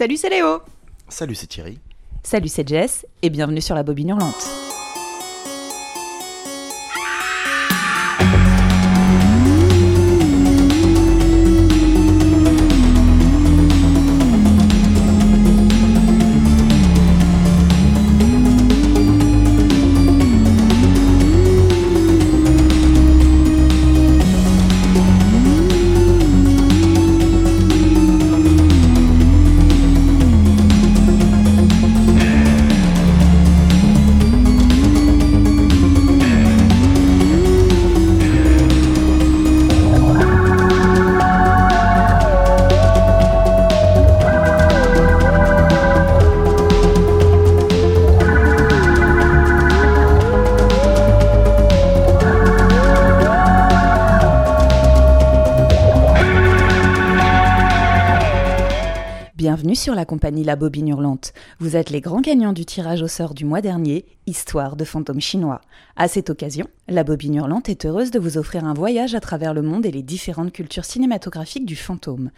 Salut, c'est Léo Salut, c'est Thierry. Salut, c'est Jess, et bienvenue sur la bobine hurlante. Sur la compagnie La Bobine Hurlante. Vous êtes les grands gagnants du tirage au sort du mois dernier, Histoire de fantômes chinois. À cette occasion, La Bobine Hurlante est heureuse de vous offrir un voyage à travers le monde et les différentes cultures cinématographiques du fantôme.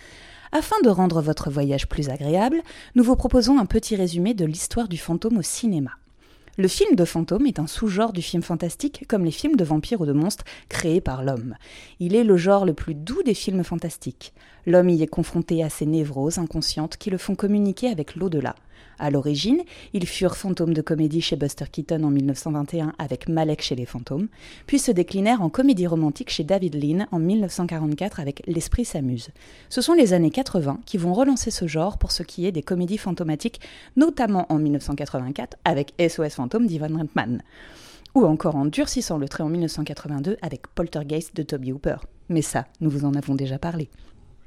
Afin de rendre votre voyage plus agréable, nous vous proposons un petit résumé de l'histoire du fantôme au cinéma. Le film de fantôme est un sous-genre du film fantastique comme les films de vampires ou de monstres créés par l'homme. Il est le genre le plus doux des films fantastiques. L'homme y est confronté à ces névroses inconscientes qui le font communiquer avec l'au-delà. À l'origine, ils furent fantômes de comédie chez Buster Keaton en 1921 avec Malek chez les fantômes, puis se déclinèrent en comédie romantique chez David Lean en 1944 avec L'Esprit s'amuse. Ce sont les années 80 qui vont relancer ce genre pour ce qui est des comédies fantomatiques, notamment en 1984 avec SOS Fantôme d'Ivan Reitman ou encore en durcissant le trait en 1982 avec Poltergeist de Toby Hooper. Mais ça, nous vous en avons déjà parlé.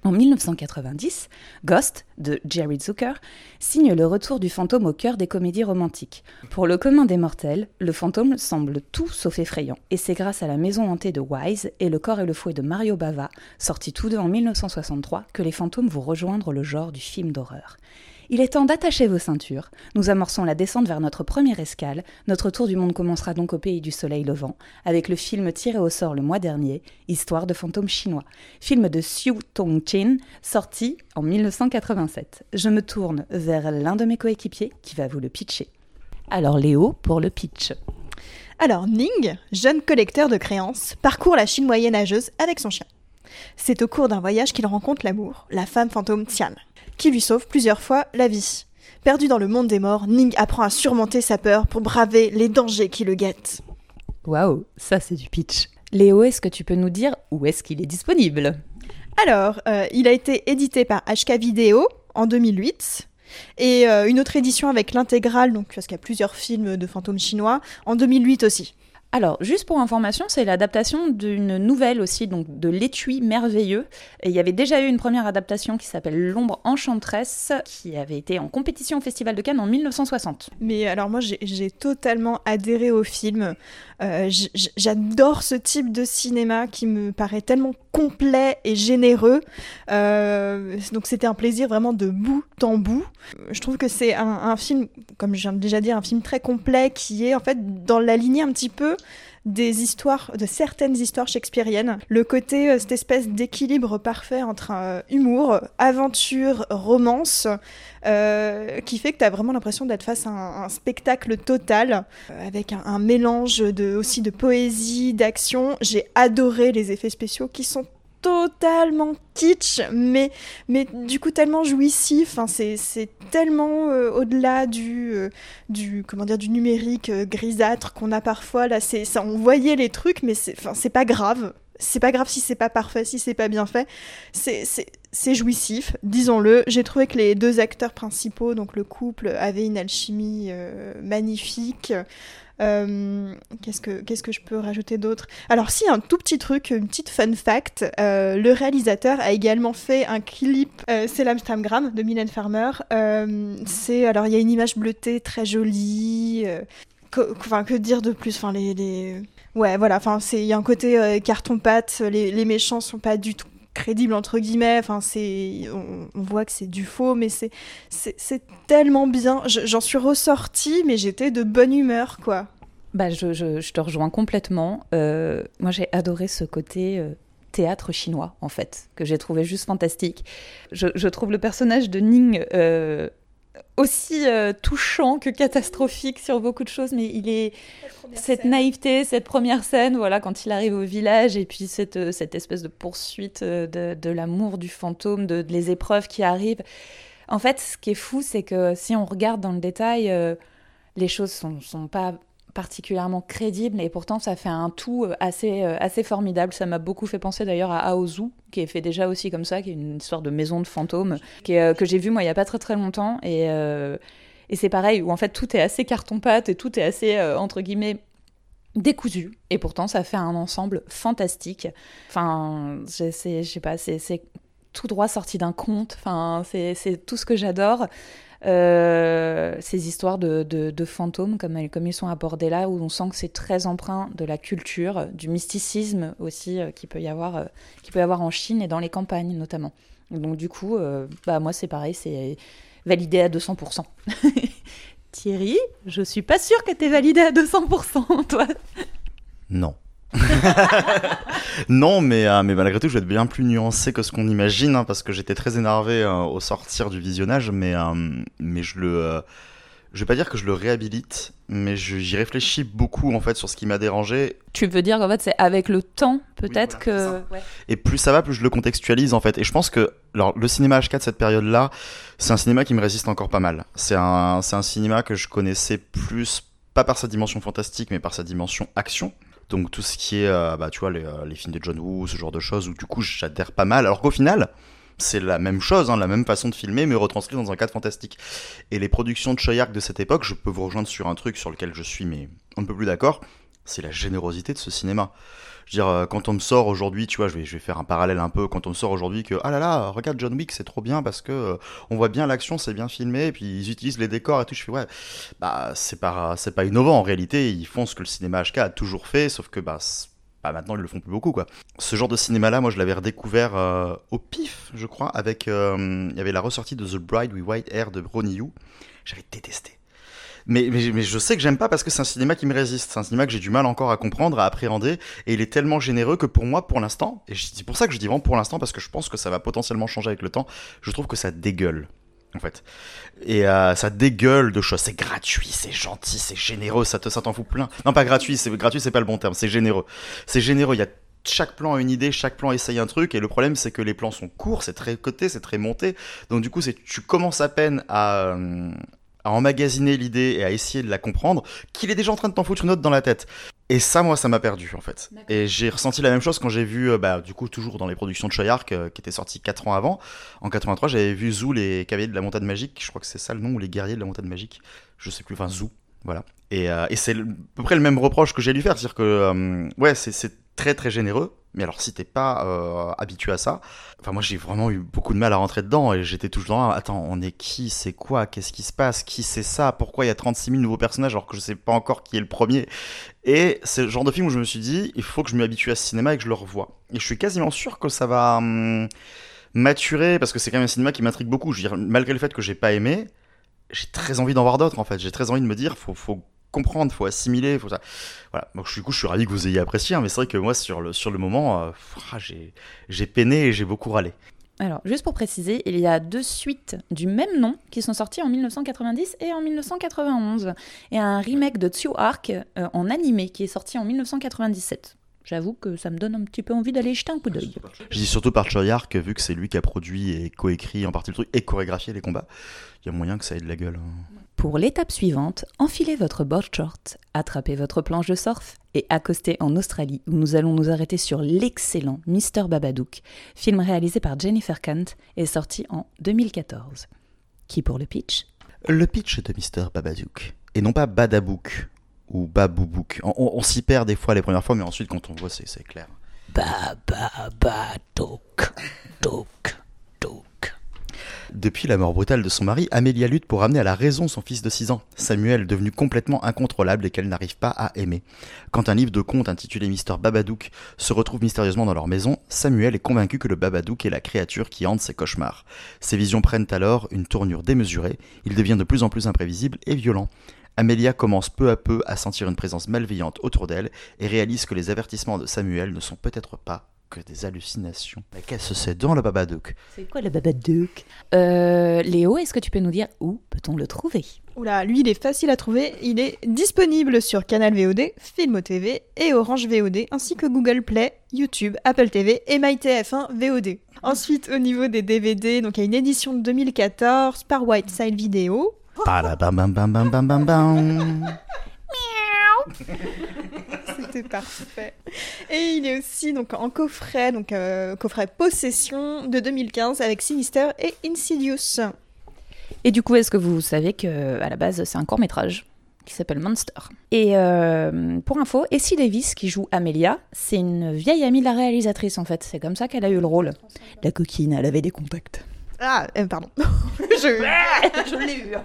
En 1990, Ghost, de Jerry Zucker, signe le retour du fantôme au cœur des comédies romantiques. Pour le commun des mortels, le fantôme semble tout sauf effrayant, et c'est grâce à La Maison hantée de Wise et Le corps et le fouet de Mario Bava, sortis tous deux en 1963, que les fantômes vont rejoindre le genre du film d'horreur. Il est temps d'attacher vos ceintures. Nous amorçons la descente vers notre première escale. Notre tour du monde commencera donc au pays du soleil levant, avec le film tiré au sort le mois dernier, Histoire de fantômes chinois, film de Xiu Tong-chin, sorti en 1987. Je me tourne vers l'un de mes coéquipiers qui va vous le pitcher. Alors Léo pour le pitch. Alors, Ning, jeune collecteur de créances, parcourt la Chine moyenâgeuse avec son chien. C'est au cours d'un voyage qu'il rencontre l'amour, la femme fantôme Tian, qui lui sauve plusieurs fois la vie. Perdu dans le monde des morts, Ning apprend à surmonter sa peur pour braver les dangers qui le guettent. Waouh, ça c'est du pitch. Léo, est-ce que tu peux nous dire où est-ce qu'il est disponible? Alors, euh, il a été édité par HK Vidéo en 2008 et euh, une autre édition avec l'intégrale, donc parce qu'il y a plusieurs films de fantômes chinois, en 2008 aussi. Alors, juste pour information, c'est l'adaptation d'une nouvelle aussi, donc de L'étui merveilleux. Et il y avait déjà eu une première adaptation qui s'appelle L'ombre enchanteresse, qui avait été en compétition au Festival de Cannes en 1960. Mais alors moi, j'ai- totalement adhéré au film. Euh, J'adore ce type de cinéma qui me paraît tellement complet et généreux. Euh, donc c'était un plaisir vraiment de bout en bout. Je trouve que c'est un, un film, comme je viens de déjà dire, un film très complet qui est en fait dans la lignée un petit peu des histoires, de certaines histoires shakespeariennes. Le côté, euh, cette espèce d'équilibre parfait entre euh, humour, aventure, romance, euh, qui fait que tu as vraiment l'impression d'être face à un, spectacle total, avec un, un mélange de, aussi de poésie, d'action. J'ai adoré les effets spéciaux qui sont totalement kitsch, mais, mais du coup tellement jouissif. Enfin, c'est, tellement euh, au-delà du, euh, du, comment dire, du numérique euh, grisâtre qu'on a parfois. Là, ça, on voyait les trucs, mais c'est, pas grave. C'est pas grave si c'est pas parfait, si c'est pas bien fait. C'est, jouissif, disons-le. J'ai trouvé que les deux acteurs principaux, donc le couple, avaient une alchimie magnifique. Euh, qu'est-ce que qu'est-ce que je peux rajouter d'autre? Alors si un tout petit truc, une petite fun fact, euh, le réalisateur a également fait un clip, euh, c'est l'Amsterdam de Mylène Farmer. C'est alors il y a une image bleutée très jolie. que- Enfin que dire de plus? Enfin les, les... ouais voilà. Enfin il y a un côté euh, carton pâte. Les, les méchants sont pas du tout crédibles entre guillemets. Enfin c'est on, voit que c'est du faux, mais c'est c'est tellement bien. Je- J'en suis ressortie, mais j'étais de bonne humeur quoi. Bah, je, je- je te rejoins complètement. Euh, moi, j'ai adoré ce côté euh, théâtre chinois, en fait, que j'ai trouvé juste fantastique. Je, trouve le personnage de Ning euh, aussi euh, touchant que catastrophique sur beaucoup de choses, mais il est cette naïveté, cette première scène, voilà, quand il arrive au village, et puis cette, euh, cette espèce de poursuite de, de l'amour du fantôme, de, les épreuves qui arrivent. En fait, ce qui est fou, c'est que si on regarde dans le détail, les choses sont, sont pas particulièrement crédible et pourtant ça fait un tout euh, assez, euh, assez formidable. Ça m'a beaucoup fait penser d'ailleurs à Aozu, qui est fait déjà aussi comme ça, qui est une histoire de maison de fantômes, euh, que j'ai vu moi il y a pas très très longtemps. Et, et c'est pareil, où en fait tout est assez carton-pâte et tout est assez, entre guillemets, décousu. Et pourtant ça fait un ensemble fantastique. Enfin, je sais pas, c'est tout droit sorti d'un conte. Enfin, c'est tout ce que j'adore. Euh, ces histoires de, fantômes, comme, comme, ils sont abordés là, où on sent que c'est très empreint de la culture, du mysticisme aussi euh, qui peut y avoir, euh, qui peut y avoir en Chine et dans les campagnes notamment. Donc du coup, bah moi c'est pareil, c'est validé à 200%. Thierry, je suis pas sûre que tu es validé à 200%, toi. Non. non, mais, euh, mais malgré tout, je vais être bien plus nuancé que ce qu'on imagine, hein, parce que j'étais très énervé euh, au sortir du visionnage, mais, euh, mais je le. je vais pas dire que je le réhabilite, mais j'y réfléchis beaucoup en fait sur ce qui m'a dérangé. Tu veux dire qu'en fait c'est avec le temps peut-être que. Et plus ça va, plus je le contextualise en fait. Et je pense que alors, le cinéma H4 cette période-là, c'est un cinéma qui me résiste encore pas mal. C'est un, un cinéma que je connaissais plus pas par sa dimension fantastique, mais par sa dimension action. Donc tout ce qui est, euh, bah, tu vois, euh, les, films de John Woo, ce genre de choses, où du coup j'adhère pas mal. Alors qu'au final, c'est la même chose, hein, la même façon de filmer, mais retranscrit dans un cadre fantastique. Et les productions de Choyak de cette époque, je peux vous rejoindre sur un truc sur lequel je suis, mais un peu plus d'accord, c'est la générosité de ce cinéma. Je veux dire, euh, quand on me sort aujourd'hui, tu vois, je vais, faire un parallèle un peu, quand on me sort aujourd'hui que, ah là là, regarde John Wick, c'est trop bien parce que euh, on voit bien l'action, c'est bien filmé, puis ils utilisent les décors et tout, je fais, ouais, bah, c'est pas, c'est pas innovant en réalité, ils font ce que le cinéma HK a toujours fait, sauf que, bah, bah maintenant ils le font plus beaucoup quoi. Ce genre de cinéma là, moi je l'avais redécouvert euh, au pif, je crois, avec il y avait la ressortie de The Bride with White Hair de Ronnie Yu. J'avais détesté mais, je sais que j'aime pas parce que c'est un cinéma qui me résiste. C'est un cinéma que j'ai du mal encore à comprendre, à appréhender. Et il est tellement généreux que pour moi, pour l'instant, et c'est pour ça que je dis vraiment pour l'instant, parce que je pense que ça va potentiellement changer avec le temps, je trouve que ça dégueule. En fait. Et euh, ça dégueule de choses. C'est gratuit, c'est gentil, c'est généreux, ça te ça t'en fout plein. Non, pas gratuit, c'est gratuit, c'est pas le bon terme, c'est généreux. C'est généreux, il y a chaque plan a une idée, chaque plan essaye un truc, et le problème c'est que les plans sont courts, c'est très coté, c'est très monté, donc du coup tu commences à peine à, euh, à emmagasiner l'idée et à essayer de la comprendre, qu'il est déjà en train de t'en foutre une autre dans la tête. Et ça, moi, ça m'a perdu, en fait. Et j'ai ressenti la même chose quand j'ai vu, euh, bah, du coup, toujours dans les productions de Choyark, euh, qui étaient sorties 4 ans avant. En 83, j'avais vu Zou, les cavaliers de la montagne magique. Je crois que c'est ça le nom, ou les guerriers de la montagne magique. Je sais plus, enfin, Zou, voilà. Et, euh, et c'est à peu près le même reproche que j'ai lui faire. C'est-à-dire que, ouais, c'est très très généreux. Mais alors si t'es pas euh, habitué à ça, enfin moi j'ai vraiment eu beaucoup de mal à rentrer dedans et j'étais toujours dans attends on est qui, c'est quoi, qu'est-ce qui se passe, qui c'est ça, pourquoi il y a 36 000 nouveaux personnages alors que je sais pas encore qui est le premier? Et c'est le genre de film où je me suis dit il faut que je m'habitue à ce cinéma et que je le revoie. Et je suis quasiment sûr que ça va hum, maturer parce que c'est quand même un cinéma qui m'intrigue beaucoup. Malgré le fait que j'ai pas aimé, j'ai très envie d'en voir d'autres en fait. J'ai très envie de me dire faut faut comprendre, faut assimiler, faut ça. Voilà. Donc du coup, je suis ravi que vous ayez apprécié, hein, mais c'est vrai que moi, sur le, sur le moment, euh, ah, j'ai peiné et j'ai beaucoup râlé. Alors, juste pour préciser, il y a deux suites du même nom qui sont sorties en 1990 et en 1991, et un remake de Tsu Arc euh, en animé qui est sorti en 1997. J'avoue que ça me donne un petit peu envie d'aller jeter un coup d'œil. Je dis surtout par Choyark, vu que c'est lui qui a produit et coécrit en partie le truc et chorégraphié les combats, il y a moyen que ça ait de la gueule. Hein. Pour l'étape suivante, enfilez votre board short, attrapez votre planche de surf et accostez en Australie où nous allons nous arrêter sur l'excellent Mr. Babadook, film réalisé par Jennifer Kant et sorti en 2014. Qui pour le pitch? Le pitch de Mr. Babadook, et non pas Badabook ou Baboubouk. On, on, s'y perd des fois les premières fois, mais ensuite quand on voit c'est clair. Babadook, douk. Depuis la mort brutale de son mari, Amélia lutte pour ramener à la raison son fils de 6 ans, Samuel, devenu complètement incontrôlable et qu'elle n'arrive pas à aimer. Quand un livre de contes intitulé Mister Babadook se retrouve mystérieusement dans leur maison, Samuel est convaincu que le Babadook est la créature qui hante ses cauchemars. Ses visions prennent alors une tournure démesurée, il devient de plus en plus imprévisible et violent. Amélia commence peu à peu à sentir une présence malveillante autour d'elle et réalise que les avertissements de Samuel ne sont peut-être pas que des hallucinations. Mais qu'est-ce que c'est dans le Babadook? C'est quoi le Babadook? Euh, Léo, est-ce que tu peux nous dire où peut-on le trouver? Oula, lui il est facile à trouver, il est disponible sur Canal VOD, Filmo TV et Orange VOD, ainsi que Google Play, YouTube, Apple TV et MyTF1 VOD. Ensuite, au niveau des DVD, donc il y a une édition de 2014 par Whiteside Video. C'était parfait. Et il est aussi donc en coffret, donc euh, coffret Possession de 2015 avec Sinister et Insidious. Et du coup, est-ce que vous savez que à la base c'est un court métrage qui s'appelle Monster Et euh, pour info, Essie Davis qui joue Amelia, c'est une vieille amie de la réalisatrice en fait. C'est comme ça qu'elle a eu le rôle. La coquine, elle avait des contacts. Ah, euh, pardon. je, je l'ai eu.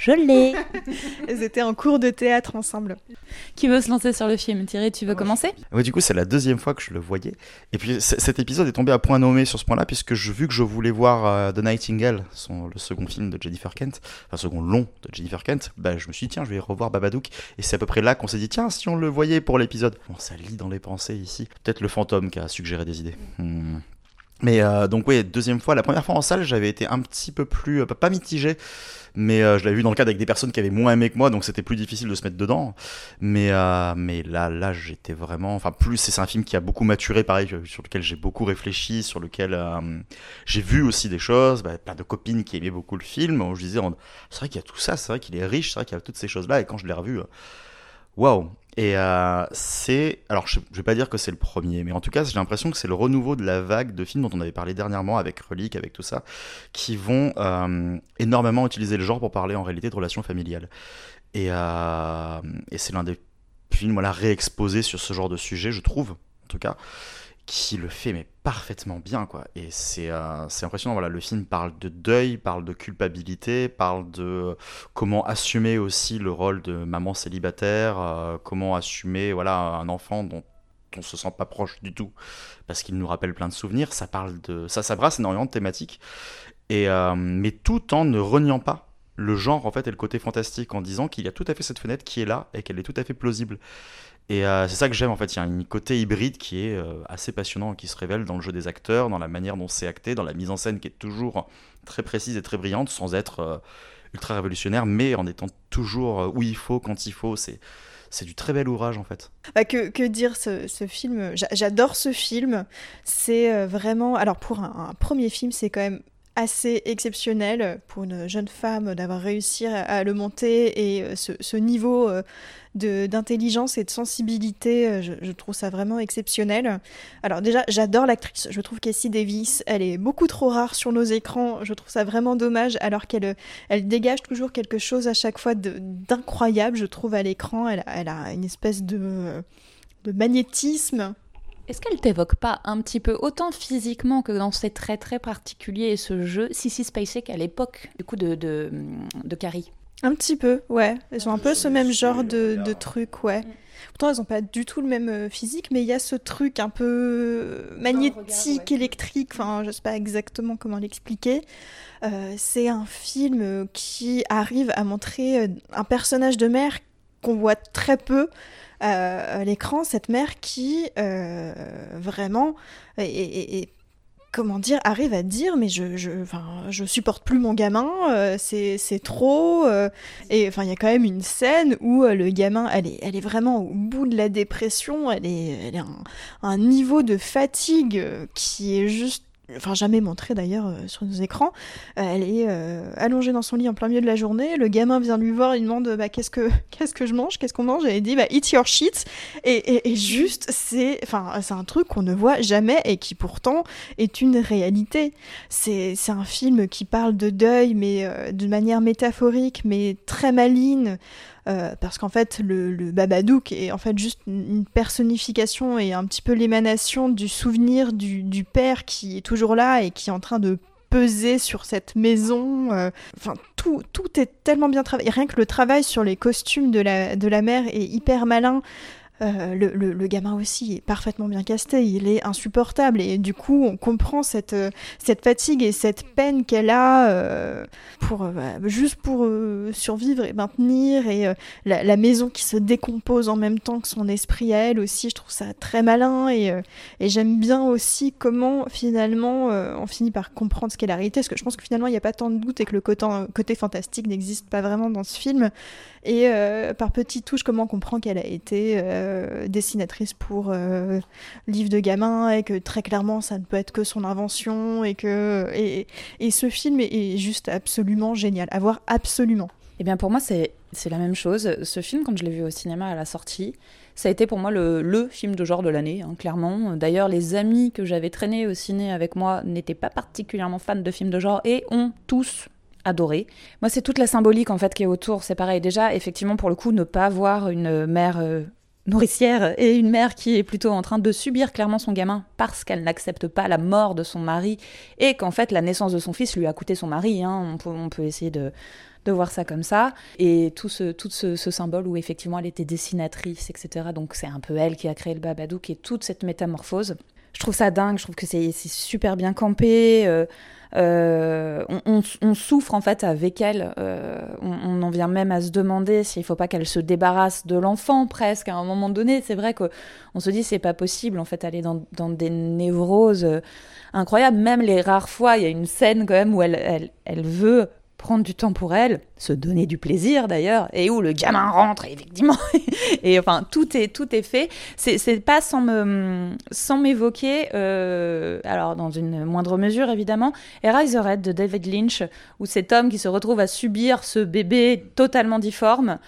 Je l'ai. Elles étaient en cours de théâtre ensemble. Qui veut se lancer sur le film? Thierry, tu veux commencer? Ouais, du coup, c'est la deuxième fois que je le voyais. Et puis, cet épisode est tombé à point nommé sur ce point-là, puisque je, vu que je voulais voir euh, The Nightingale, son, le second film de Jennifer Kent, enfin, second long de Jennifer Kent, bah, je me suis dit, tiens, je vais revoir Babadook. Et c'est à peu près là qu'on s'est dit, tiens, si on le voyait pour l'épisode. Bon, ça lit dans les pensées ici. Peut-être le fantôme qui a suggéré des idées. Hmm. Mais euh, donc, oui, deuxième fois. La première fois en salle, j'avais été un petit peu plus, euh, pas mitigé, mais euh, je l'avais vu dans le cadre avec des personnes qui avaient moins aimé que moi, donc c'était plus difficile de se mettre dedans. Mais, euh, mais là, là, j'étais vraiment. Enfin, plus, c'est un film qui a beaucoup maturé, pareil, euh, sur lequel j'ai beaucoup réfléchi, sur lequel euh, j'ai vu aussi des choses, bah, plein de copines qui aimaient beaucoup le film. Où je disais, c'est vrai qu'il y a tout ça, c'est vrai qu'il est riche, c'est vrai qu'il y a toutes ces choses-là, et quand je l'ai revu, waouh! Et euh, c'est. Alors, je, je vais pas dire que c'est le premier, mais en tout cas, j'ai l'impression que c'est le renouveau de la vague de films dont on avait parlé dernièrement avec Relique, avec tout ça, qui vont euh, énormément utiliser le genre pour parler en réalité de relations familiales. Et, euh, et c'est l'un des films voilà, réexposés sur ce genre de sujet, je trouve, en tout cas, qui le fait mais parfaitement bien quoi. Et c'est euh, impressionnant. Voilà, le film parle de deuil, parle de culpabilité, parle de comment assumer aussi le rôle de maman célibataire, euh, comment assumer voilà un enfant dont on se sent pas proche du tout parce qu'il nous rappelle plein de souvenirs. Ça parle de ça, ça brasse énormément de thématiques et euh, mais tout en ne reniant pas le genre en fait et le côté fantastique en disant qu'il y a tout à fait cette fenêtre qui est là et qu'elle est tout à fait plausible. Et euh, c'est ça que j'aime en fait, il y a un côté hybride qui est euh, assez passionnant, qui se révèle dans le jeu des acteurs, dans la manière dont c'est acté, dans la mise en scène qui est toujours très précise et très brillante, sans être euh, ultra révolutionnaire, mais en étant toujours où il faut, quand il faut. C'est c'est du très bel ouvrage en fait. Bah, que, dire ce, film? J'a- J'adore ce film. C'est vraiment. Alors, pour un, un premier film, c'est quand même assez exceptionnel pour une jeune femme d'avoir réussi à, le monter et euh, ce, ce niveau euh, d'intelligence et de sensibilité, euh, je, trouve ça vraiment exceptionnel. Alors déjà, j'adore l'actrice. Je trouve qu'Essie Davis, elle est beaucoup trop rare sur nos écrans. Je trouve ça vraiment dommage alors qu'elle elle dégage toujours quelque chose à chaque fois d'incroyable, je trouve, à l'écran. Elle, elle a une espèce de magnétisme. Est-ce qu'elle t'évoque pas un petit peu, autant physiquement que dans ses traits très particuliers et ce jeu, Sissy Spacek à l'époque du coup de, de, de Carrie? Un petit peu, ouais. Elles ont un peu ce même genre de, de truc, ouais. Pourtant, elles n'ont pas du tout le même euh, physique, mais il y a ce truc un peu magnétique, ouais. électrique, enfin, je sais pas exactement comment l'expliquer. Euh, c'est un film euh, qui arrive à montrer euh, un personnage de mère qu'on voit très peu euh, à l'écran, cette mère qui euh, vraiment est, comment dire arrive à dire mais je je je supporte plus mon gamin euh, c'est c'est trop et enfin il y a quand même une scène où le gamin elle est elle est vraiment au bout de la dépression elle est elle est un, niveau de fatigue qui est juste enfin jamais montré d'ailleurs euh, sur nos écrans. Euh, elle est euh, allongée dans son lit en plein milieu de la journée. Le gamin vient lui voir il demande bah qu'est-ce que qu'est-ce que je mange? Qu'est-ce qu'on mange? Et elle dit bah eat your shit. Et, et, et juste c'est enfin c'est un truc qu'on ne voit jamais et qui pourtant est une réalité. C'est c'est un film qui parle de deuil, mais euh, de manière métaphorique, mais très maligne. Euh, parce qu'en fait, le, Babadook est en fait juste une personnification et un petit peu l'émanation du souvenir du, du père qui est toujours là et qui est en train de peser sur cette maison. euh, Enfin, tout, tout est tellement bien travaillé. Rien que le travail sur les costumes de la, de la mère est hyper malin. Euh, le, le, gamin aussi est parfaitement bien casté, il est insupportable et du coup on comprend cette, euh, cette fatigue et cette peine qu'elle a euh, pour bah, juste pour survivre et maintenir et la, maison qui se décompose en même temps que son esprit à elle aussi, je trouve ça très malin et, et j'aime bien aussi comment finalement on finit par comprendre ce qu'est la réalité parce que je pense que finalement il n'y a pas tant de doute et que le côté fantastique n'existe pas vraiment dans ce film et par petites touches comment on comprend qu'elle a été euh, dessinatrice pour euh, livre de gamin et que très clairement ça ne peut être que son invention et que et, et ce film est, juste absolument génial à voir absolument. Eh bien pour moi c'est c'est la même chose. Ce film quand je l'ai vu au cinéma à la sortie, ça a été pour moi le, le film de genre de l'année, hein, clairement. D'ailleurs, les amis que j'avais traînés au ciné avec moi n'étaient pas particulièrement fans de films de genre et ont tous adoré. Moi, c'est toute la symbolique en fait qui est autour. C'est pareil. Déjà, effectivement, pour le coup, ne pas voir une mère euh, nourricière et une mère qui est plutôt en train de subir clairement son gamin parce qu'elle n'accepte pas la mort de son mari et qu'en fait la naissance de son fils lui a coûté son mari. Hein. On, peut, essayer de, voir ça comme ça. Et tout ce, tout ce, symbole où effectivement elle était dessinatrice, etc. Donc c'est un peu elle qui a créé le Babadook et toute cette métamorphose. Je trouve ça dingue, je trouve que c'est super bien campé. Euh, euh, on, souffre en fait avec elle. Euh, on, en vient même à se demander s'il ne faut pas qu'elle se débarrasse de l'enfant presque à un moment donné. C'est vrai qu'on se dit c'est pas possible en fait aller dans, dans, des névroses incroyables. Même les rares fois, il y a une scène quand même où elle, elle, elle veut prendre du temps pour elle, se donner du plaisir d'ailleurs, et où le gamin rentre, effectivement, et enfin tout est tout est fait. C'est pas sans me sans m'évoquer, euh, alors dans une moindre mesure évidemment, Eraserhead de David Lynch, où cet homme qui se retrouve à subir ce bébé totalement difforme.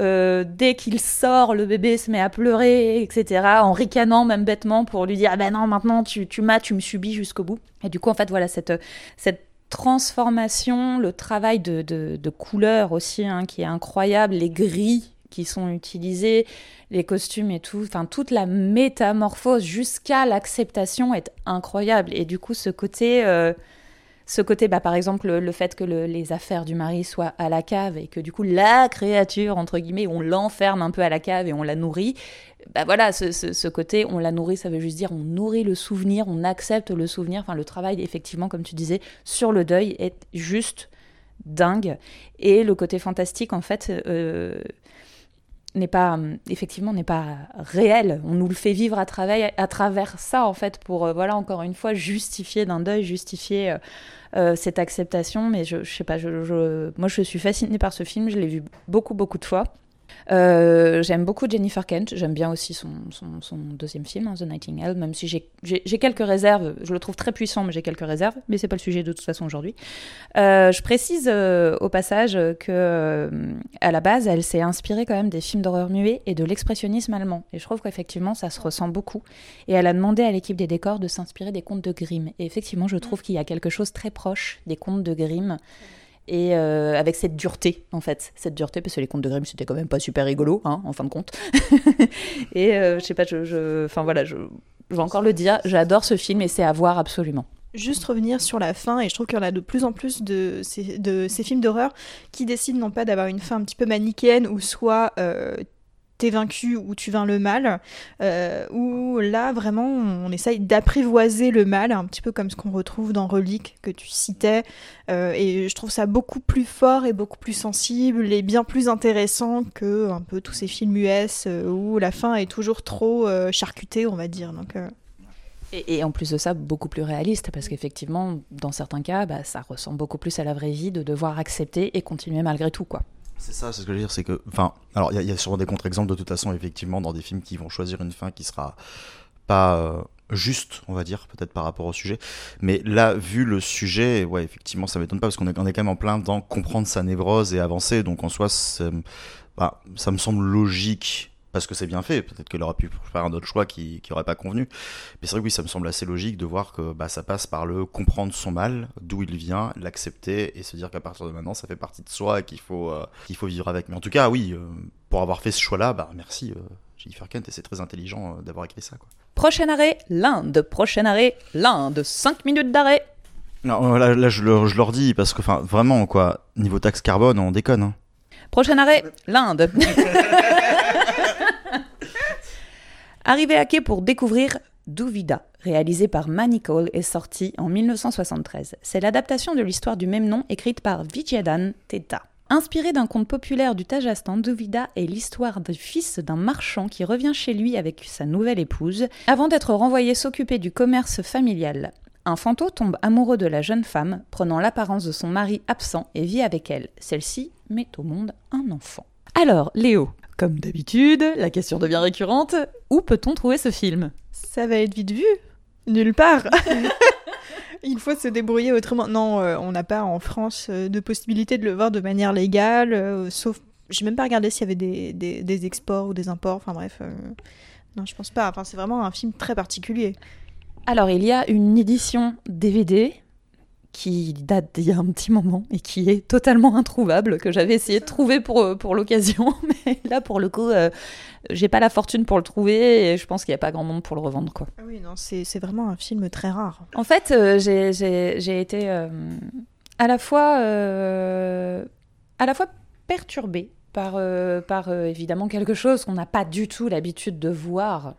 Euh, dès qu'il sort, le bébé se met à pleurer, etc., en ricanant même bêtement pour lui dire ah ben non maintenant tu, tu m'as, tu me subis jusqu'au bout. Et du coup en fait voilà cette cette transformation, le travail de, de, couleurs aussi, hein, qui est incroyable, les gris qui sont utilisés, les costumes et tout, enfin toute la métamorphose jusqu'à l'acceptation est incroyable. Et du coup, ce côté, euh, ce côté, bah, par exemple, le, fait que les affaires du mari soient à la cave et que du coup la créature entre guillemets, on l'enferme un peu à la cave et on la nourrit, bah voilà, ce, côté, on la nourrit, ça veut juste dire on nourrit le souvenir, on accepte le souvenir. Enfin, le travail, effectivement, comme tu disais, sur le deuil est juste dingue. Et le côté fantastique, en fait, euh, n'est pas, effectivement, n'est pas réel. On nous le fait vivre à travers, à travers ça, en fait, pour, euh, voilà, encore une fois, justifier d'un deuil, justifier euh, cette acceptation. Mais je, sais pas, je, moi, je suis fascinée par ce film, je l'ai vu beaucoup, beaucoup de fois. Euh, j'aime beaucoup Jennifer Kent, j'aime bien aussi son, son, deuxième film, hein, The Nightingale, même si j'ai quelques réserves, je le trouve très puissant, mais j'ai quelques réserves, mais c'est pas le sujet de toute façon aujourd'hui. Euh, je précise euh, au passage que à la base, elle s'est inspirée quand même des films d'horreur muets et de l'expressionnisme allemand, et je trouve qu'effectivement ça se ressent beaucoup. Et elle a demandé à l'équipe des décors de s'inspirer des contes de Grimm, et effectivement je trouve qu'il y a quelque chose très proche des contes de Grimm et euh, avec cette dureté en fait. Cette dureté parce que les contes de Grimm c'était quand même pas super rigolo hein, en fin de compte. Et euh, je sais pas je enfin voilà je, je vais encore le dire j'adore ce film et c'est à voir absolument. Juste revenir sur la fin, et je trouve qu'il y en a de plus en plus de ces, films d'horreur qui décident non pas d'avoir une fin un petit peu manichéenne ou soit euh, t'es vaincu ou tu vains le mal, euh, où là vraiment on essaye d'apprivoiser le mal, un petit peu comme ce qu'on retrouve dans Relique que tu citais, euh, et je trouve ça beaucoup plus fort et beaucoup plus sensible et bien plus intéressant que un peu tous ces films US euh, où la fin est toujours trop charcutée, on va dire. Donc, et, en plus de ça, beaucoup plus réaliste, parce qu'effectivement, dans certains cas, bah, ça ressemble beaucoup plus à la vraie vie de devoir accepter et continuer malgré tout, quoi. C'est ça, c'est ce que je veux dire, c'est que, enfin, alors il y, a sûrement des contre-exemples de toute façon, effectivement, dans des films qui vont choisir une fin qui sera pas euh, juste, on va dire, peut-être par rapport au sujet. Mais là, vu le sujet, ouais, effectivement, ça m'étonne pas parce qu'on est, quand même en plein dans comprendre sa névrose et avancer. Donc en soi, bah, ça me semble logique parce que c'est bien fait. Peut-être qu'elle aurait pu faire un autre choix qui n'aurait pas convenu. Mais c'est vrai que oui, ça me semble assez logique de voir que bah, ça passe par le comprendre son mal, d'où il vient, l'accepter et se dire qu'à partir de maintenant, ça fait partie de soi et qu'il faut, euh, qu'il faut vivre avec. Mais en tout cas, oui, euh, pour avoir fait ce choix-là, bah, merci euh, Jennifer Kent et c'est très intelligent d'avoir écrit ça. Quoi. Prochain arrêt, l'Inde. Prochain arrêt, l'Inde. 5 minutes d'arrêt. Non, là, là je, je, leur dis parce que vraiment, quoi, niveau taxe carbone, on déconne. Hein. Prochain arrêt, l'Inde. Arrivé à quai pour découvrir Duvida, réalisé par Manny Cole, est sorti en 1973. C'est l'adaptation de l'histoire du même nom écrite par Vijayadan Teta. Inspiré d'un conte populaire du Tajastan, Duvida est l'histoire du fils d'un marchand qui revient chez lui avec sa nouvelle épouse, avant d'être renvoyé s'occuper du commerce familial. Un fantôme tombe amoureux de la jeune femme, prenant l'apparence de son mari absent et vit avec elle. Celle-ci met au monde un enfant. Alors, Léo, comme d'habitude, la question devient récurrente. Où peut-on trouver ce film? Ça va être vite vu. Nulle part. Il faut se débrouiller autrement. Non, euh, on n'a pas en France euh, de possibilité de le voir de manière légale, euh, sauf. J'ai même pas regardé s'il y avait des, des, des exports ou des imports. Enfin bref. euh, Non, je pense pas. Enfin, c'est vraiment un film très particulier. Alors, il y a une édition DVD qui date d'il y a un petit moment et qui est totalement introuvable, que j'avais essayé de trouver pour, euh, pour l'occasion. Mais là, pour le coup, euh, j'ai pas la fortune pour le trouver et je pense qu'il n'y a pas grand monde pour le revendre. Quoi. Ah oui, non, c'est vraiment un film très rare. En fait, euh, j'ai- été euh, à la fois euh, à la fois perturbée par, par évidemment quelque chose qu'on n'a pas du tout l'habitude de voir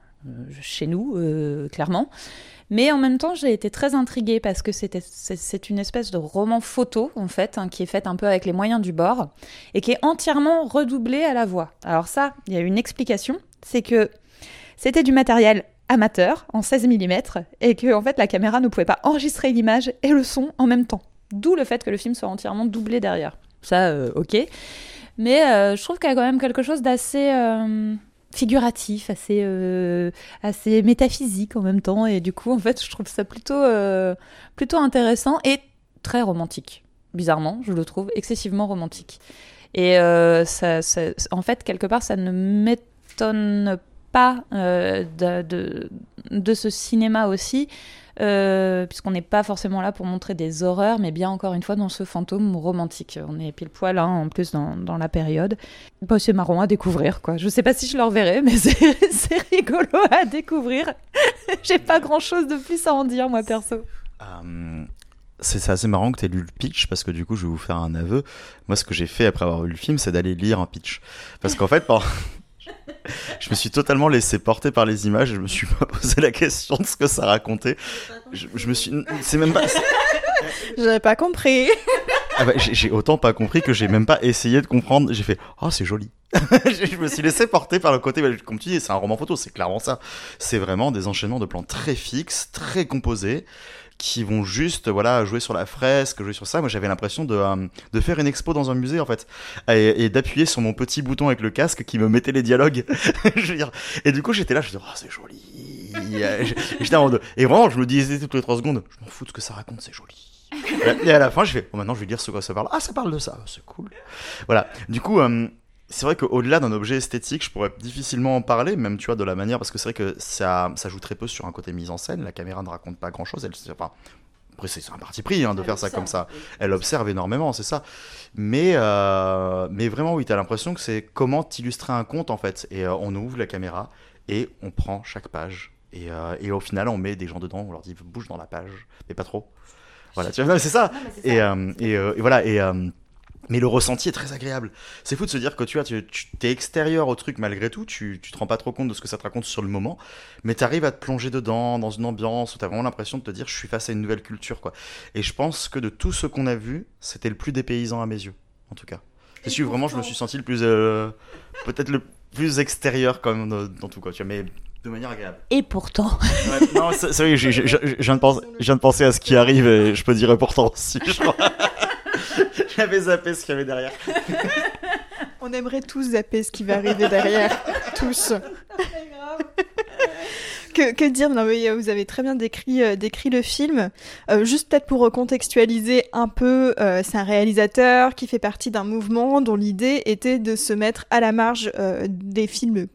chez nous, clairement. Mais en même temps, j'ai été très intriguée parce que c'est une espèce de roman photo, en fait, hein, qui est faite un peu avec les moyens du bord et qui est entièrement redoublé à la voix. Alors ça, il y a une explication, c'est que c'était du matériel amateur en 16 mm et que en fait la caméra ne pouvait pas enregistrer l'image et le son en même temps. D'où le fait que le film soit entièrement doublé derrière. Ça, euh, ok. Mais euh, je trouve qu'il y a quand même quelque chose d'assez euh, figuratif, assez, euh, assez métaphysique en même temps. Et du coup, en fait, je trouve ça plutôt, euh, plutôt intéressant et très romantique. Bizarrement, je le trouve excessivement romantique. Et euh, ça, ça- en fait, quelque part, ça ne m'étonne pas de, de ce cinéma aussi, euh, puisqu'on n'est pas forcément là pour montrer des horreurs, mais bien encore une fois dans ce fantôme romantique. On est pile poil hein, en plus dans, la période. Bah, c'est marrant à découvrir, quoi. Je sais pas si je le reverrai, mais c'est rigolo à découvrir. J'ai pas grand chose de plus à en dire, moi perso. Euh, c'est assez marrant que tu aies lu le pitch parce que du coup je vais vous faire un aveu. Moi ce que j'ai fait après avoir vu le film c'est d'aller lire un pitch. Parce qu'en fait pendant- je me suis totalement laissé porter par les images et je me suis pas posé la question de ce que ça racontait. Je, je me suis... C'est même pas... J'avais pas compris. Ah bah, j'ai autant pas compris que j'ai même pas essayé de comprendre. J'ai fait oh c'est joli. je me suis laissé porter par le côté bah, comme tu dis c'est un roman photo c'est clairement ça. C'est vraiment des enchaînements de plans très fixes, très composés qui vont juste voilà jouer sur la fresque, jouer sur ça. Moi j'avais l'impression de, euh, de faire une expo dans un musée en fait et, d'appuyer sur mon petit bouton avec le casque qui me mettait les dialogues. je veux dire et du coup j'étais là je disais oh c'est joli. J'étais en mode et vraiment je me disais toutes les trois secondes je m'en fous de ce que ça raconte c'est joli. Et à la fin, je fais, bon, maintenant, je vais dire ce quoi ça parle. Ah, ça parle de ça, c'est cool. Voilà. Du coup, euh, c'est vrai qu'au-delà d'un objet esthétique, je pourrais difficilement en parler, même, tu vois, de la manière, parce que c'est vrai que ça, ça joue très peu sur un côté mise en scène. La caméra ne raconte pas grand-chose. Elle, pas... Après, c'est un parti pris hein, de faire ça comme ça. Elle observe énormément, c'est ça. Mais, euh, mais vraiment, oui, t'as l'impression que c'est comment illustrer un conte, en fait. Et euh, on ouvre la caméra et on prend chaque page. Et, euh, et au final, on met des gens dedans, on leur dit bouge dans la page, mais pas trop. Voilà, tu vois, c'est ça. Et, euh, et, euh, et voilà, et, euh, mais le ressenti est très agréable. C'est fou de se dire que tu vois, tu, tu es extérieur au truc malgré tout, tu, tu te rends pas trop compte de ce que ça te raconte sur le moment, mais tu arrives à te plonger dedans, dans une ambiance où tu as vraiment l'impression de te dire je suis face à une nouvelle culture. quoi. Et je pense que de tout ce qu'on a vu, c'était le plus dépaysant à mes yeux, en tout cas. C'est sûr, vraiment, je me suis senti le plus. Peut-être le plus extérieur quand même dans, dans tout, quoi, tu vois, mais de manière agréable. Et pourtant, Ouais, non, c'est vrai, je, je- je- je viens de penser, je viens de penser à ce qui arrive et je peux dire pourtant aussi, je crois. J'avais zappé ce qu'il y avait derrière. On aimerait tous zapper ce qui va arriver derrière. tous. Que, que dire? Non, mais euh, vous avez très bien décrit, euh, décrit le film. Euh, juste peut-être pour recontextualiser un peu, euh, c'est un réalisateur qui fait partie d'un mouvement dont l'idée était de se mettre à la marge euh, des films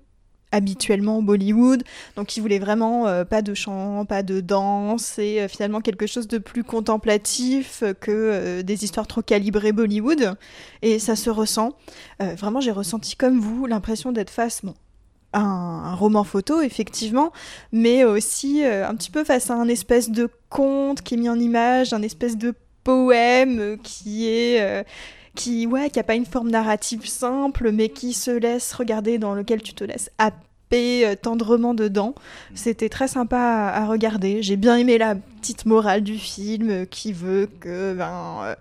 habituellement Bollywood. Donc il voulait vraiment euh, pas de chant, pas de danse et euh, finalement quelque chose de plus contemplatif que euh, des histoires trop calibrées Bollywood. Et ça se ressent. Vraiment, j'ai ressenti comme vous l'impression d'être face, bon, à un, un roman photo, effectivement, mais aussi un petit peu face à un espèce de conte qui est mis en image, un espèce de poème qui est... euh, qui, ouais, qui a pas une forme narrative simple, mais qui se laisse regarder, dans lequel tu te laisses happer trempé tendrement dedans. C'était très sympa à, regarder. J'ai bien aimé la petite morale du film qui veut que ben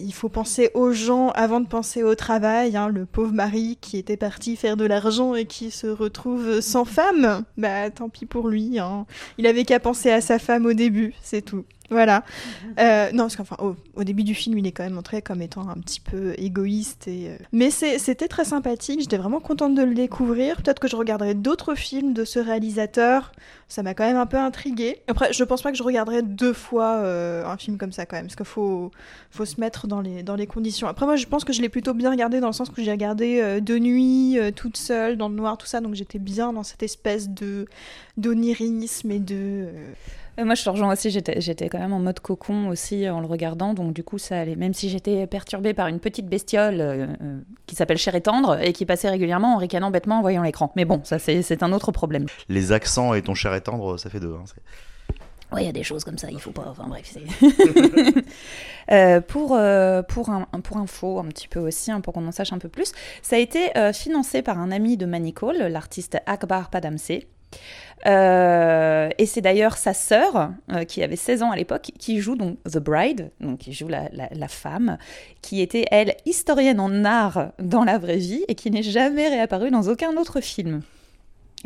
il faut penser aux gens avant de penser au travail. Hein. Le pauvre mari qui était parti faire de l'argent et qui se retrouve sans femme, bah tant pis pour lui. Hein. Il avait qu'à penser à sa femme au début, c'est tout. Voilà. Euh, non, parce qu'enfin, au, début du film, il est quand même montré comme étant un petit peu égoïste. Et, euh, Mais c'était très sympathique. J'étais vraiment contente de le découvrir. Peut-être que je regarderai d'autres films de ce réalisateur. Ça m'a quand même un peu intriguée. Après, je pense pas que je regarderai deux fois euh, un film comme ça quand même, parce qu'il faut, faut se mettre dans les, dans les conditions. Après, moi, je pense que je l'ai plutôt bien regardé dans le sens que j'ai regardé de nuit, toute seule, dans le noir, tout ça. Donc j'étais bien dans cette espèce de d'onirisme et de moi, je te rejoins aussi. J'étais quand même en mode cocon aussi en le regardant. Donc, du coup, ça allait. Même si j'étais perturbée par une petite bestiole euh, euh, qui s'appelle Cher et Tendre et qui passait régulièrement en ricanant bêtement en voyant l'écran. Mais bon, ça, c'est un autre problème. Les accents et ton Cher et Tendre, ça fait deux. Hein, oui, il y a des choses comme ça, il faut pas. Enfin bref, euh, pour, pour, un, pour info, un petit peu aussi, hein, pour qu'on en sache un peu plus, ça a été financé par un ami de Manicole, l'artiste Akbar Padamse, euh, et c'est d'ailleurs sa sœur, euh, qui avait 16 ans à l'époque, qui joue donc The Bride, donc qui joue la, femme, qui était, elle, historienne en art dans la vraie vie et qui n'est jamais réapparue dans aucun autre film.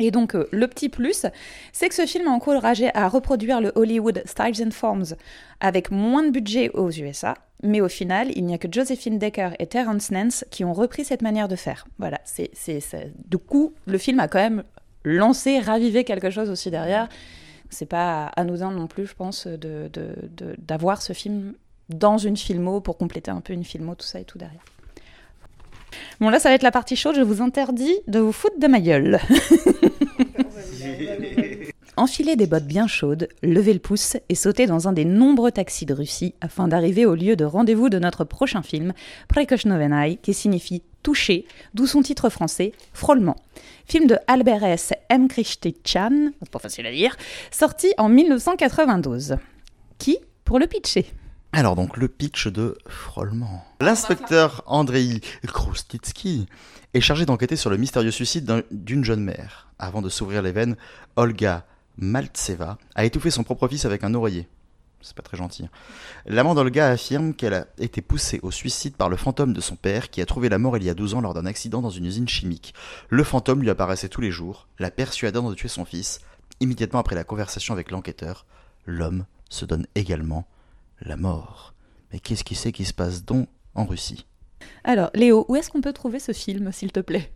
Et donc, euh, le petit plus, c'est que ce film a encouragé à reproduire le Hollywood Styles and Forms avec moins de budget aux USA, mais au final, il n'y a que Josephine Decker et Terence Nance qui ont repris cette manière de faire. Voilà, c'est, du coup, le film a quand même lancer, raviver quelque chose aussi derrière. C'est pas anodin non plus, je pense, d'avoir de, de, ce film dans une filmo pour compléter un peu une filmo, tout ça et tout derrière. Bon, là, ça va être la partie chaude. Je vous interdis de vous foutre de ma gueule. Enfilez des bottes bien chaudes, levez le pouce et sautez dans un des nombreux taxis de Russie afin d'arriver au lieu de rendez-vous de notre prochain film, Prekoshnovenai, qui signifie toucher, d'où son titre français, Frôlement. Film de Albert S. M. Chan, pas facile à dire, sorti en 1992. Qui pour le pitcher? Alors donc le pitch de Frôlement. L'inspecteur Andrei Krustitsky est chargé d'enquêter sur le mystérieux suicide d'une jeune mère. Avant de s'ouvrir les veines, Olga Maltseva a étouffé son propre fils avec un oreiller. C'est pas très gentil. L'amant d'Olga affirme qu'elle a été poussée au suicide par le fantôme de son père qui a trouvé la mort il y a 12 ans lors d'un accident dans une usine chimique. Le fantôme lui apparaissait tous les jours, la persuadant de tuer son fils. Immédiatement après la conversation avec l'enquêteur, l'homme se donne également la mort. Mais qu'est-ce qui c'est qui se passe donc en Russie? Alors, Léo, où est-ce qu'on peut trouver ce film, s'il te plaît?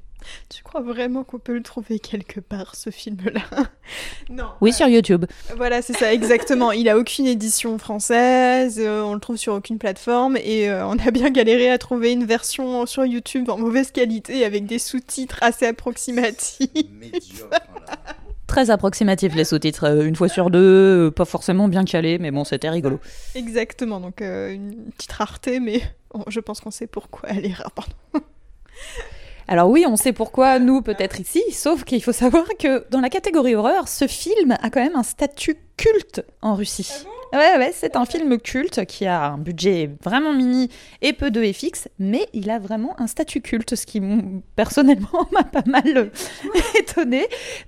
Tu crois vraiment qu'on peut le trouver quelque part, ce film-là Non. Oui, sur YouTube. Voilà, c'est ça, exactement. Il a aucune édition française, euh, on le trouve sur aucune plateforme, et euh, on a bien galéré à trouver une version sur YouTube en mauvaise qualité avec des sous-titres assez approximatifs. Très approximatifs les sous-titres, euh, une fois sur deux, pas forcément bien calés, mais bon, c'était rigolo. Exactement, donc une petite rareté, mais je pense qu'on sait pourquoi elle est rare. Pardon. Alors oui, on sait pourquoi nous peut-être ici, sauf qu'il faut savoir que dans la catégorie horreur, ce film a quand même un statut culte en Russie. Ah Ouais, ouais, c'est un film culte qui a un budget vraiment mini et peu de FX, mais il a vraiment un statut culte, ce qui personnellement m'a pas mal euh, étonné.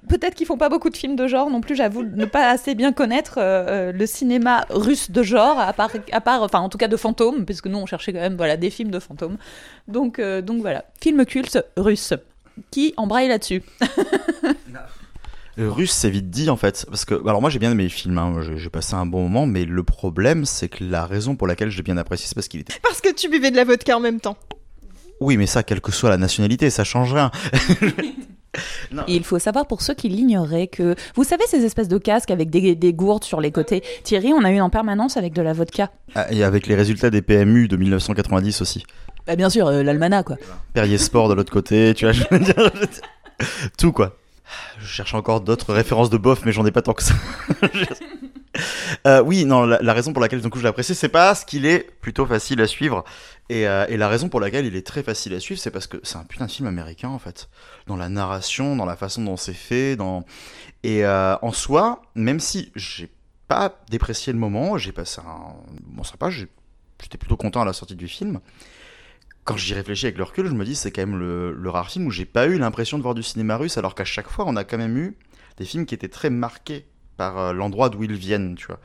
Peut-être qu'ils font pas beaucoup de films de genre non plus, j'avoue ne pas assez bien connaître euh, euh, le cinéma russe de genre, à part, à part, enfin en tout cas de fantômes, puisque nous on cherchait quand même voilà, des films de fantômes. Donc, donc voilà, film culte russe. Qui embraye là-dessus? russe, c'est vite dit en fait. Parce que, alors moi j'ai bien aimé le film, hein. j'ai passé un bon moment, mais le problème c'est que la raison pour laquelle j'ai bien apprécié, c'est parce qu'il était. Parce que tu buvais de la vodka en même temps. Oui, mais ça, quelle que soit la nationalité, ça change rien. Il faut savoir pour ceux qui l'ignoraient que vous savez ces espèces de casques avec des, des, gourdes sur les côtés? Thierry, on a eu en permanence avec de la vodka. Ah, et avec les résultats des PMU de 1990 aussi. Bah bien sûr, euh, l'almanach quoi. Perrier Sport de l'autre côté, tu vois, je veux dire, tout quoi. Je cherche encore d'autres références de bof, mais j'en ai pas tant que ça. euh, oui, non, la, raison pour laquelle donc, je l'apprécie, c'est pas qu'il est plutôt facile à suivre. Et, euh, et, la raison pour laquelle il est très facile à suivre, c'est parce que c'est un putain de film américain, en fait. Dans la narration, dans la façon dont c'est fait, dans... Et euh, en soi, même si j'ai pas déprécié le moment, j'ai passé un bon pas, j'étais plutôt content à la sortie du film quand j'y réfléchis avec le recul, je me dis c'est quand même le, le rare film où j'ai pas eu l'impression de voir du cinéma russe, alors qu'à chaque fois on a quand même eu des films qui étaient très marqués par euh, l'endroit d'où ils viennent, tu vois.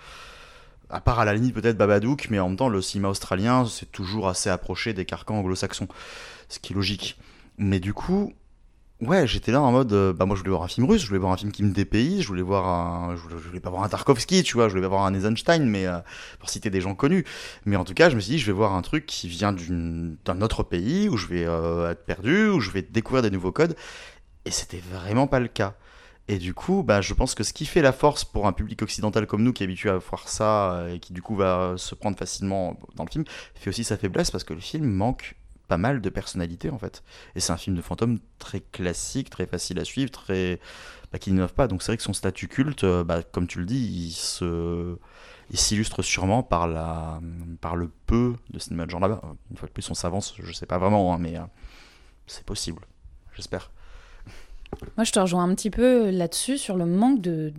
À part à la limite peut-être Babadook, mais en même temps le cinéma australien c'est toujours assez approché des carcans anglo-saxons, ce qui est logique. Mais du coup, ouais, j'étais là en mode, euh, bah moi je voulais voir un film russe, je voulais voir un film qui me dépayse, je voulais voir un, je voulais, pas voir un Tarkovsky, tu vois, je voulais pas voir un Eisenstein, mais euh, pour citer des gens connus. Mais en tout cas, je me suis dit, je vais voir un truc qui vient d'un autre pays où je vais euh, être perdu, où je vais découvrir des nouveaux codes. Et c'était vraiment pas le cas. Et du coup, bah, je pense que ce qui fait la force pour un public occidental comme nous, qui est habitué à voir ça euh, et qui du coup va se prendre facilement dans le film, fait aussi sa faiblesse parce que le film manque pas mal de personnalité en fait. Et c'est un film de fantôme très classique, très facile à suivre, très bah, qui n'innove pas. Donc c'est vrai que son statut culte, euh, bah, comme tu le dis, il se il s'illustre sûrement par la par le peu de cinéma de genre là-bas. Une fois de plus, on s'avance, je sais pas vraiment, hein, mais euh, c'est possible, j'espère. Moi, je te rejoins un petit peu là-dessus, sur le manque de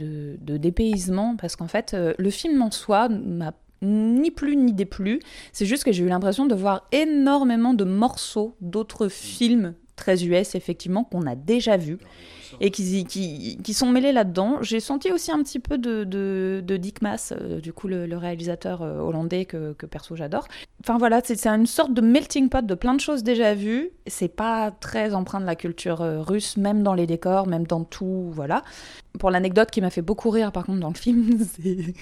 dépaysement, parce qu'en fait, euh, le film en soi m'a ni plus ni déplu. C'est juste que j'ai eu l'impression de voir énormément de morceaux d'autres films très US, effectivement, qu'on a déjà vus et qui, sont mêlés là-dedans. J'ai senti aussi un petit peu de, de, Dick Maas, euh, du coup, le, réalisateur euh, hollandais que, perso j'adore. Enfin voilà, c'est une sorte de melting pot de plein de choses déjà vues. C'est pas très empreint de la culture euh, russe, même dans les décors, même dans tout, voilà. Pour l'anecdote qui m'a fait beaucoup rire par contre dans le film, c'est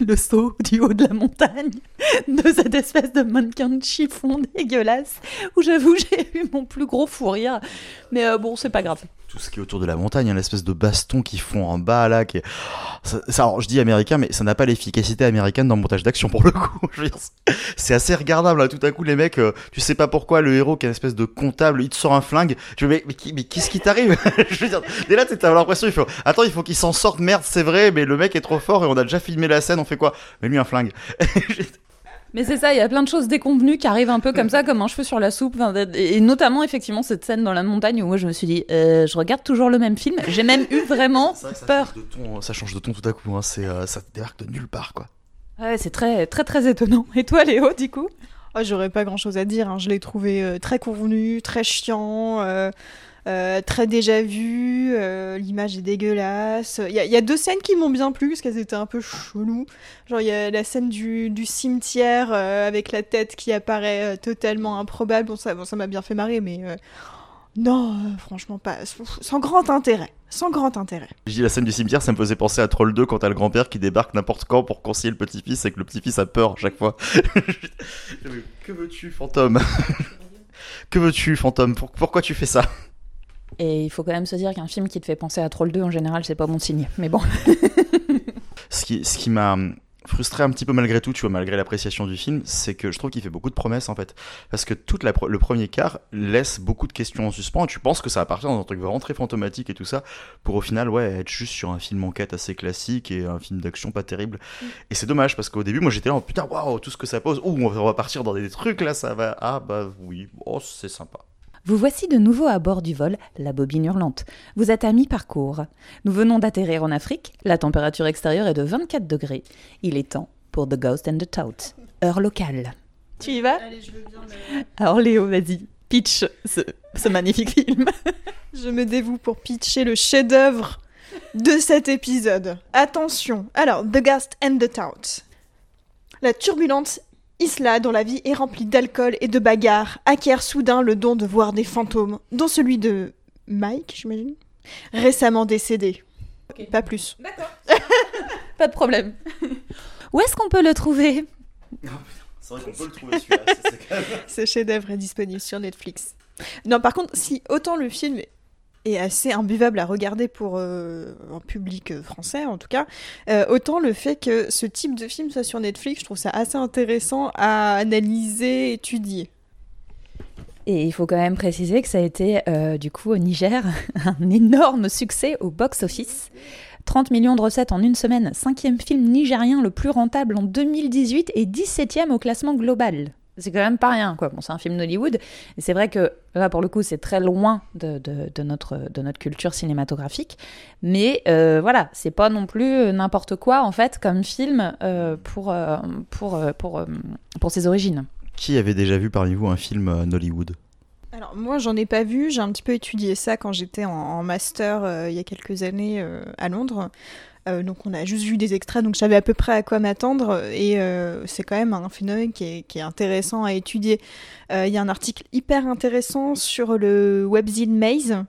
le saut du haut de la montagne de cette espèce de mannequin de chiffon dégueulasse où j'avoue j'ai eu mon plus gros fou rire. Mais bon, c'est pas grave. Tout ce qui est autour de la montagne, hein, l'espèce de baston qu'ils font en bas là, qui est... ça, ça, alors, je dis américain, mais ça n'a pas l'efficacité américaine dans le montage d'action pour le coup. Je c'est assez regardable là. Tout à coup, les mecs, euh, tu sais pas pourquoi le héros qui est une espèce de comptable, il te sort un flingue. Veux, mais, mais, mais qu'est-ce qui t'arrive Je veux dire, dès là, t'as l'impression, il faut, attends, il faut qu'il s'en sorte. Merde, c'est vrai, mais le mec est trop fort et on a déjà filmé la scène. On fait quoi? Mais lui un flingue. Mais c'est ça, il y a plein de choses déconvenues qui arrivent un peu comme ça, comme un cheveu sur la soupe. Et notamment, effectivement, cette scène dans la montagne où moi je me suis dit, euh, je regarde toujours le même film. J'ai même eu vraiment vrai ça peur. change de ton, ça change de ton tout à coup. Hein. C'est, euh, ça débarque de nulle part, quoi. Ouais, c'est très, très, très étonnant. Et toi, Léo, du coup? Oh, J'aurais pas grand chose à dire. hein. Je l'ai trouvé euh, très convenu, très chiant, très déjà vu. euh, L'image est dégueulasse. Il y, a- deux scènes qui m'ont bien plu parce qu'elles étaient un peu cheloues. Genre, il y a la scène du, cimetière euh, avec la tête qui apparaît euh, totalement improbable. Bon, ça bon, ça m'a bien fait marrer, mais euh, non, euh, franchement, pas. Sans grand intérêt. Sans grand intérêt. Dis la scène du cimetière, ça me faisait penser à Troll 2 quand t'as le grand-père qui débarque n'importe quand pour conseiller le petit-fils et que le petit-fils a peur à chaque fois. que veux-tu, fantôme? Que veux-tu, fantôme? Pour- Pourquoi tu fais ça? Et il faut quand même se dire qu'un film qui te fait penser à Troll 2, en général, c'est pas bon signe. Mais bon. Ce qui, ce qui m'a frustré un petit peu malgré tout, tu vois, malgré l'appréciation du film, c'est que je trouve qu'il fait beaucoup de promesses en fait. Parce que toute la, le premier quart laisse beaucoup de questions en suspens et tu penses que ça va partir dans un truc vraiment très fantomatique et tout ça, pour au final, ouais, être juste sur un film enquête assez classique et un film d'action pas terrible. Et c'est dommage parce qu'au début, moi j'étais là, oh, putain, waouh, tout ce que ça pose, ouh, on va on va partir dans des trucs là, ça va, ah bah oui, oh, c'est sympa. Vous voici de nouveau à bord du vol, la bobine hurlante. Vous êtes à mi-parcours. Nous venons d'atterrir en Afrique. La température extérieure est de 24 degrés. Il est temps pour The Ghost and the Tout. Heure locale. Tu y vas? Allez, je veux bien. Alors Léo, vas-y, pitch ce, ce magnifique film. Je me dévoue pour pitcher le chef-d'œuvre de cet épisode. Attention. Alors, The Ghost and the Tout. La turbulente Isla, dont la vie est remplie d'alcool et de bagarres, acquiert soudain le don de voir des fantômes, dont celui de Mike, j'imagine, récemment décédé. Ok. Pas plus. D'accord. Pas de problème. Où est-ce qu'on peut le trouver? C'est vrai qu'on peut le trouver celui-là, Ce chef-d'œuvre est disponible sur Netflix. Non, par contre, si autant le film est assez imbuvable à regarder pour euh, un public euh, français, en tout cas, euh, autant le fait que ce type de film soit sur Netflix, je trouve ça assez intéressant à analyser, étudier. Et il faut quand même préciser que ça a été, du coup, au Niger, un énorme succès au box-office. 30 millions de recettes en une semaine, cinquième film nigérien le plus rentable en 2018 et 17e au classement global. C'est quand même pas rien, quoi. Bon, c'est un film d'Hollywood. Et c'est vrai que là, pour le coup, c'est très loin de, de- de notre, de notre culture cinématographique. Mais euh, voilà, c'est pas non plus n'importe quoi, en fait, comme film euh, pour, euh, pour, euh, pour, euh, pour ses origines. Qui avait déjà vu parmi vous un film euh, Nollywood alors moi j'en ai pas vu, j'ai un petit peu étudié ça quand j'étais en, master euh, il y a quelques années euh, à Londres. Donc on a juste vu des extraits, donc je savais à peu près à quoi m'attendre et c'est quand même un phénomène qui est, intéressant à étudier. Il y a un article hyper intéressant sur le webzine Maze,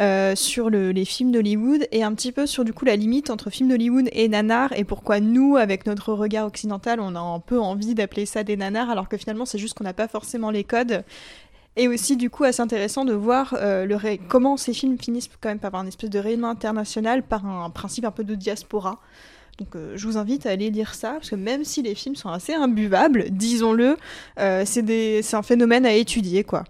euh, sur les films d'Hollywood et un petit peu sur du coup la limite entre films d'Hollywood et nanar et pourquoi nous, avec notre regard occidental, on a un peu envie d'appeler ça des nanars alors que finalement c'est juste qu'on n'a pas forcément les codes. Et aussi, du coup, assez intéressant de voir euh, comment ces films finissent quand même par avoir une espèce de rayonnement international par un principe un peu de diaspora. Donc euh, je vous invite à aller lire ça, parce que même si les films sont assez imbuvables, disons-le, c'est un phénomène à étudier, quoi.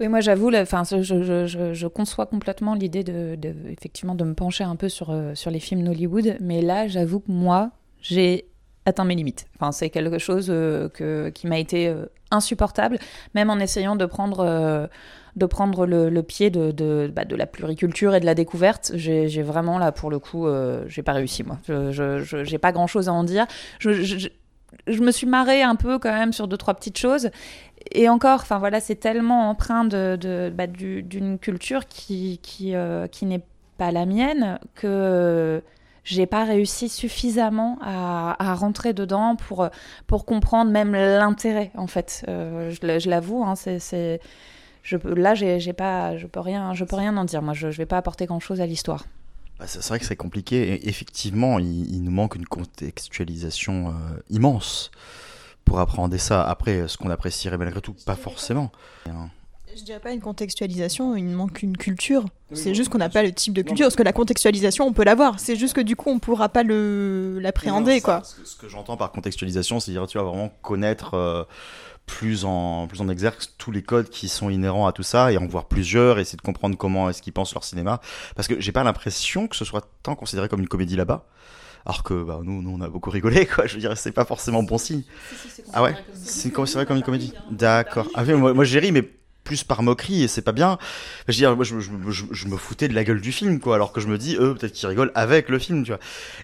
Oui, moi j'avoue, je, conçois complètement l'idée de, effectivement, de me pencher un peu sur, euh, les films Hollywood, mais là j'avoue que moi j'ai atteint mes limites. Enfin, c'est quelque chose euh, que, qui m'a été euh, insupportable, même en essayant de prendre, de prendre le, pied de, bah, de, la pluriculture et de la découverte. J'ai vraiment là, pour le coup, j'ai pas réussi moi. Je n'ai pas grand chose à en dire. je, je me suis marrée un peu quand même sur deux trois petites choses et encore enfin voilà c'est tellement empreint de, de bah, d'une culture qui qui, euh, qui n'est pas la mienne que j'ai pas réussi suffisamment à, à, rentrer dedans pour pour comprendre même l'intérêt en fait euh, je, l'avoue hein, c'est je là j'ai pas je peux rien je peux rien en dire moi je, je vais pas apporter grand chose à l'histoire bah, c'est vrai que c'est compliqué. Effectivement, il, nous manque une contextualisation euh, immense pour appréhender ça. Après, ce qu'on apprécierait malgré tout, pas forcément. Je dirais pas une contextualisation, il manque une culture. C'est juste qu'on n'a pas le type de culture. Parce que la contextualisation, on peut l'avoir. C'est juste que du coup, on pourra pas l'appréhender, quoi. Ce que, j'entends par contextualisation, c'est dire tu vas vraiment connaître. Euh, plus en, plus en exergue tous les codes qui sont inhérents à tout ça et en voir plusieurs, essayer de comprendre comment est-ce qu'ils pensent leur cinéma. Parce que j'ai pas l'impression que ce soit tant considéré comme une comédie là-bas. Alors que bah, nous, nous, on a beaucoup rigolé, quoi. Je veux dire, c'est pas forcément bon signe. ah ouais? C'est considéré comme une comédie D'accord. Ah, moi, moi j'ai ri, mais plus par moquerie et c'est pas bien. Je veux dire, moi, je, me foutais de la gueule du film, quoi, alors que je me dis, eux, peut-être qu'ils rigolent avec le film, tu vois.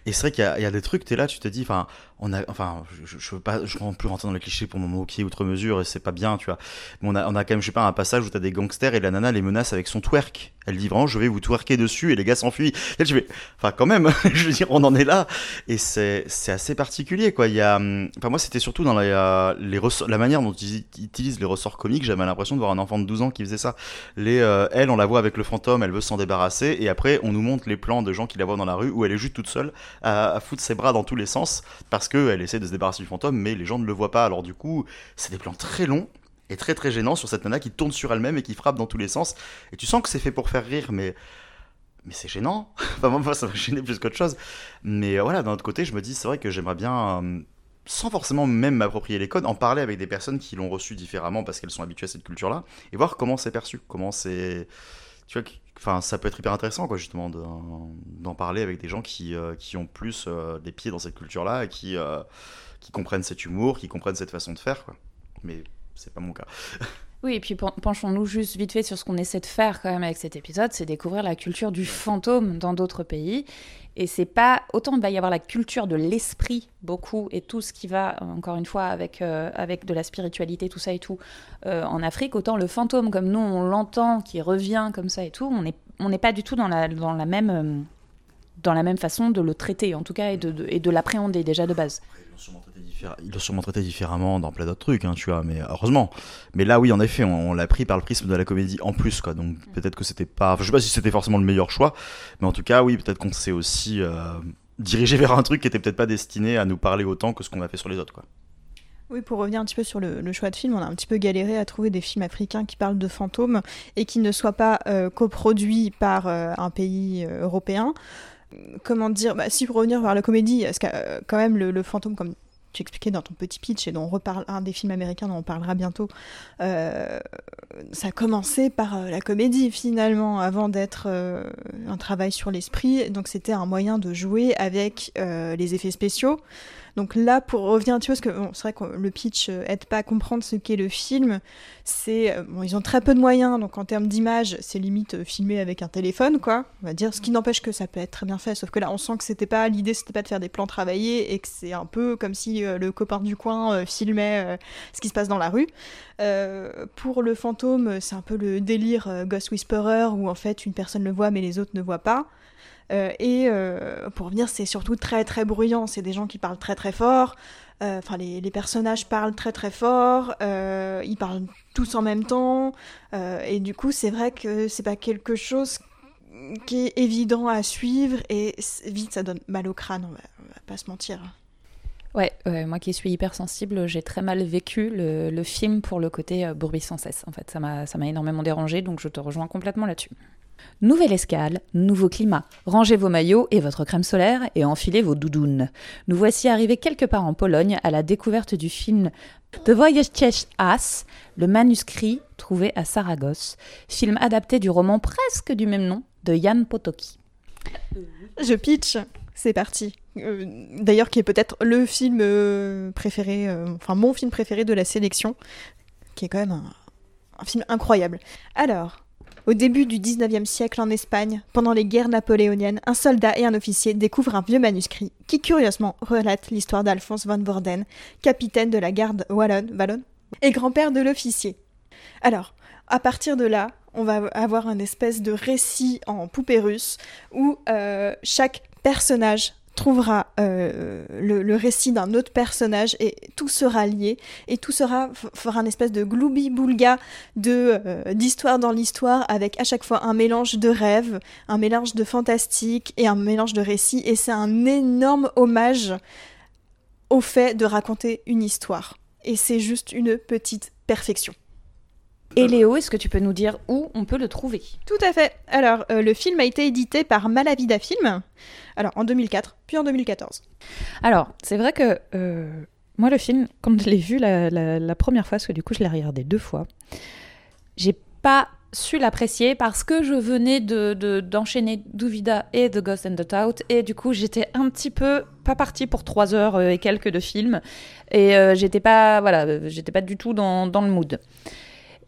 Et c'est vrai qu'il y, y, a des trucs, t'es là, tu te dis, enfin, on enfin, je, je veux pas, je veux plus rentrer dans le cliché pour me moquer outre mesure et c'est pas bien, tu vois. Mais on a, quand même, je sais pas, un passage où t'as des gangsters et la nana les menace avec son twerk. Elle dit vraiment, je vais vous twerker dessus et les gars s'enfuient. Et je vais, enfin, quand même, je veux dire, on en est là et c'est, c'est assez particulier, quoi. Il y a, enfin, moi, c'était surtout dans la, les ressorts, la manière dont ils utilisent les ressorts comiques, j'avais l'impression de voir un enfant de 12 ans qui faisait ça. Les, euh, elle, on la voit avec le fantôme, elle veut s'en débarrasser et après, on nous montre les plans de gens qui la voient dans la rue où elle est juste toute seule à, à foutre ses bras dans tous les sens parce qu'elle essaie de se débarrasser du fantôme, mais les gens ne le voient pas. Alors du coup, c'est des plans très longs et très très gênants sur cette nana qui tourne sur elle-même et qui frappe dans tous les sens. Et tu sens que c'est fait pour faire rire, mais mais c'est gênant. enfin, moi, ça m'a gêné plus qu'autre chose. Mais euh, voilà, d'un autre côté, je me dis, c'est vrai que j'aimerais bien, euh, sans forcément même m'approprier les codes, en parler avec des personnes qui l'ont reçu différemment parce qu'elles sont habituées à cette culture-là, et voir comment c'est perçu, comment c'est tu vois, enfin, ça peut être hyper intéressant, quoi, justement, d'en parler avec des gens qui, euh, ont plus euh, des pieds dans cette culture-là et qui, euh, qui comprennent cet humour, qui comprennent cette façon de faire, quoi. Mais c'est pas mon cas. Oui, et puis penchons-nous juste vite fait sur ce qu'on essaie de faire quand même avec cet épisode, c'est découvrir la culture du fantôme dans d'autres pays. Et c'est pas autant il va y avoir la culture de l'esprit beaucoup et tout ce qui va encore une fois avec euh, avec de la spiritualité tout ça et tout euh, en Afrique autant le fantôme comme nous on l'entend qui revient comme ça et tout on n'est on n'est pas du tout dans la dans la même euh, dans la même façon de le traiter en tout cas et de, et de l'appréhender déjà de base il l'a sûrement traité différemment dans plein d'autres trucs, hein, tu vois, mais heureusement. Mais là, oui, en effet, on, l'a pris par le prisme de la comédie en plus, quoi. Donc peut-être que c'était pas. je sais pas si c'était forcément le meilleur choix, mais en tout cas, oui, peut-être qu'on s'est aussi euh, dirigé vers un truc qui était peut-être pas destiné à nous parler autant que ce qu'on a fait sur les autres, quoi. Oui, pour revenir un petit peu sur le, choix de film, on a un petit peu galéré à trouver des films africains qui parlent de fantômes et qui ne soient pas euh, coproduits par euh, un pays européen. Comment dire bah, Si pour revenir vers la comédie, parce que quand même le, fantôme, comme tu expliquais dans ton petit pitch et dont on reparle un des films américains dont on parlera bientôt, euh, ça a commencé par euh, la comédie finalement, avant d'être euh, un travail sur l'esprit. Donc c'était un moyen de jouer avec les effets spéciaux. Donc là, pour revenir petit peu, parce que c'est vrai que le pitch euh, aide pas à comprendre ce qu'est le film. C'est euh, ils ont très peu de moyens, donc en termes d'image, c'est limite euh, filmé avec un téléphone, quoi. On va dire, ce qui n'empêche que ça peut être très bien fait. Sauf que là, on sent que c'était pas l'idée, c'était pas de faire des plans travaillés et que c'est un peu comme si le copain du coin filmait ce qui se passe dans la rue. pour le fantôme, c'est un peu le délire Ghost Whisperer où en fait une personne le voit mais les autres ne voient pas. Euh, et euh, pour revenir, c'est surtout très très bruyant. C'est des gens qui parlent très très fort. Euh, enfin, les, personnages parlent très très fort. ils parlent tous en même temps. et du coup, c'est vrai que c'est pas quelque chose qui est évident à suivre. Et vite, ça donne mal au crâne. On va, va pas se mentir. Ouais, moi qui suis hypersensible, j'ai très mal vécu le, film pour le côté bourbis sans cesse. En fait, ça m'a énormément dérangé, donc je te rejoins complètement là-dessus. Nouvelle escale, nouveau climat. Rangez vos maillots et votre crème solaire et enfilez vos doudounes. Nous voici arrivés quelque part en Pologne à la découverte du film The Voyage As, le manuscrit trouvé à Saragosse, film adapté du roman presque du même nom de Jan Potocki. Je pitch, c'est parti. Euh, d'ailleurs, qui est peut-être le film euh, préféré, euh, enfin mon film préféré de la sélection, qui est quand même un film incroyable. Alors, au début du 19e siècle en Espagne, pendant les guerres napoléoniennes, un soldat et un officier découvrent un vieux manuscrit qui curieusement relate l'histoire d'Alphonse von Borden, capitaine de la garde wallonne, wallonne et grand-père de l'officier. Alors, à partir de là, on va avoir un espèce de récit en poupée russe où euh, chaque personnage trouvera euh, le, récit d'un autre personnage et tout sera lié et tout sera fera un espèce de gloubi-boulga de euh, d'histoire dans l'histoire avec à chaque fois un mélange de rêves, un mélange de fantastique et un mélange de récits et c'est un énorme hommage au fait de raconter une histoire et c'est juste une petite perfection. Et Léo, est-ce que tu peux nous dire où on peut le trouver? Tout à fait. Alors, euh, le film a été édité par Malavida Film, alors en 2004, puis en 2014. Alors, c'est vrai que euh, moi, le film, quand je l'ai vu la, première fois, parce que du coup, je l'ai regardé deux fois, j'ai pas su l'apprécier parce que je venais de, d'enchaîner Duvida et The Ghost and the Tout et du coup j'étais un petit peu pas partie pour trois heures euh, et quelques de films et j'étais pas voilà j'étais pas du tout dans, dans le mood.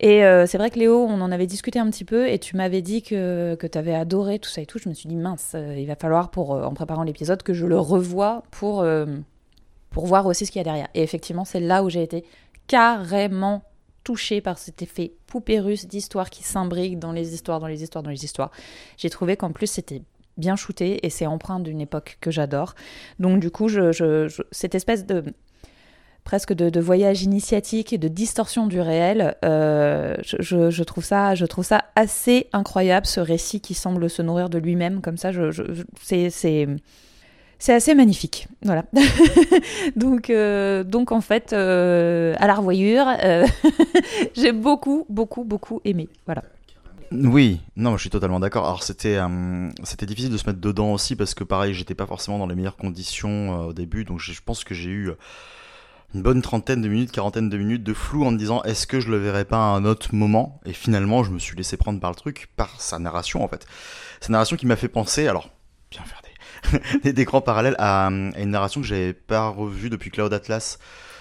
Et euh, c'est vrai que Léo, on en avait discuté un petit peu et tu m'avais dit que, que tu avais adoré tout ça et tout. Je me suis dit, mince, euh, il va falloir, pour, euh, en préparant l'épisode, que je le revoie pour, pour voir aussi ce qu'il y a derrière. Et effectivement, c'est là où j'ai été carrément touchée par cet effet poupée russe d'histoire qui s'imbrique dans les histoires, dans les histoires, dans les histoires. J'ai trouvé qu'en plus, c'était bien shooté et c'est empreint d'une époque que j'adore. Donc du coup, cette espèce de presque de, voyage initiatique et de distorsion du réel. Euh, je, trouve ça, je trouve ça assez incroyable, ce récit qui semble se nourrir de lui-même comme ça. C'est, assez magnifique. Voilà. donc, euh, donc, en fait, euh, à la revoyure, j'ai beaucoup, beaucoup, beaucoup aimé. Voilà. Oui, non, je suis totalement d'accord. Alors c'était c'était difficile de se mettre dedans aussi parce que pareil, j'étais pas forcément dans les meilleures conditions au début, donc je pense que j'ai eu une bonne trentaine de minutes, quarantaine de minutes de flou en me disant est-ce que je le verrai pas à un autre moment? Et finalement, je me suis laissé prendre par le truc, par sa narration en fait. Sa narration qui m'a fait penser, alors, bien faire des, des, grands parallèles à, à, une narration que j'avais pas revue depuis Cloud Atlas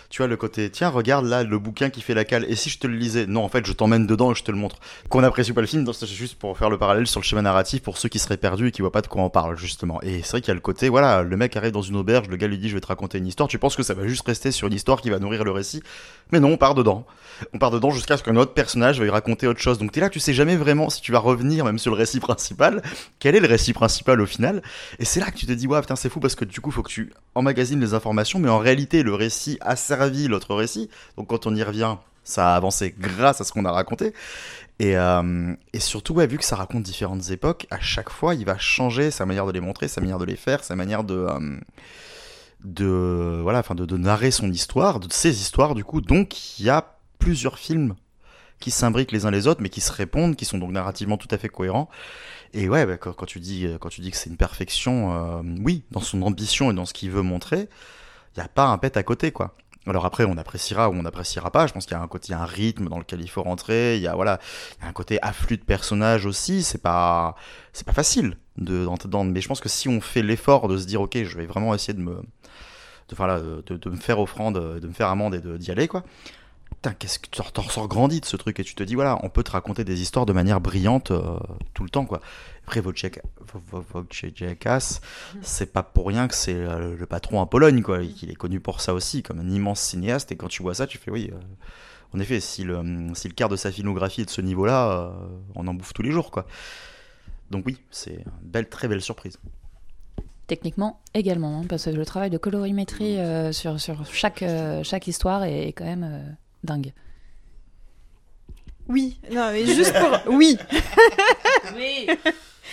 tu vois, le côté, tiens, regarde là le bouquin qui fait la cale, et si je te le lisais? Non, en fait, je t'emmène dedans et je te le montre. Qu'on apprécie pas le film, c'est juste pour faire le parallèle sur le schéma narratif pour ceux qui seraient perdus et qui voient pas de quoi on parle, justement. Et c'est vrai qu'il y a le côté, voilà, le mec arrive dans une auberge, le gars lui dit, je vais te raconter une histoire, tu penses que ça va juste rester sur une histoire qui va nourrir le récit, mais non, on part dedans. On part dedans jusqu'à ce qu'un autre personnage veuille raconter autre chose. Donc t'es là, tu sais jamais vraiment si tu vas revenir même sur le récit principal, quel est le récit principal au final, et c'est là que tu te dis, ouais, putain, c'est fou parce que du coup, faut que tu emmagasines les informations, mais en réalité, le récit a servi l'autre récit donc quand on y revient, ça a avancé grâce à ce qu'on a raconté. Et, euh, surtout, vu que ça raconte différentes époques, à chaque fois, il va changer sa manière de les montrer, sa manière de les faire, sa manière de, euh, voilà, enfin de, narrer son histoire, de ses histoires du coup. Donc, il y a plusieurs films qui s'imbriquent les uns les autres, mais qui se répondent, qui sont donc narrativement tout à fait cohérents. Et ouais, bah, quand, tu dis quand tu dis que c'est une perfection, euh, oui, dans son ambition et dans ce qu'il veut montrer, il n'y a pas un pet à côté, quoi. Alors après, on appréciera ou on n'appréciera pas. Je pense qu'il y a un côté, un rythme dans lequel il faut rentrer. Il y a voilà, un côté afflux de personnages aussi. C'est pas, c'est pas facile de dedans. Mais je pense que si on fait l'effort de se dire, ok, je vais vraiment essayer de, me faire offrande, de me faire amende et d'y aller, quoi. Putain, qu'est-ce que tu ressors grandi de ce truc et tu te dis, voilà, on peut te raconter des histoires de manière brillante tout le temps, quoi. Après, Wojciech c'est pas pour rien que c'est le patron en Pologne, quoi. Il est connu pour ça aussi, comme un immense cinéaste. Et quand tu vois ça, tu fais, oui, en effet, si le, si le quart de sa filmographie est de ce niveau-là, on en bouffe tous les jours, quoi. Donc oui, c'est une belle, très belle surprise. Techniquement également, hein, parce que le travail de colorimétrie euh, sur, sur chaque, euh, chaque histoire est, quand même euh, dingue. Oui, non, mais juste pour. oui Oui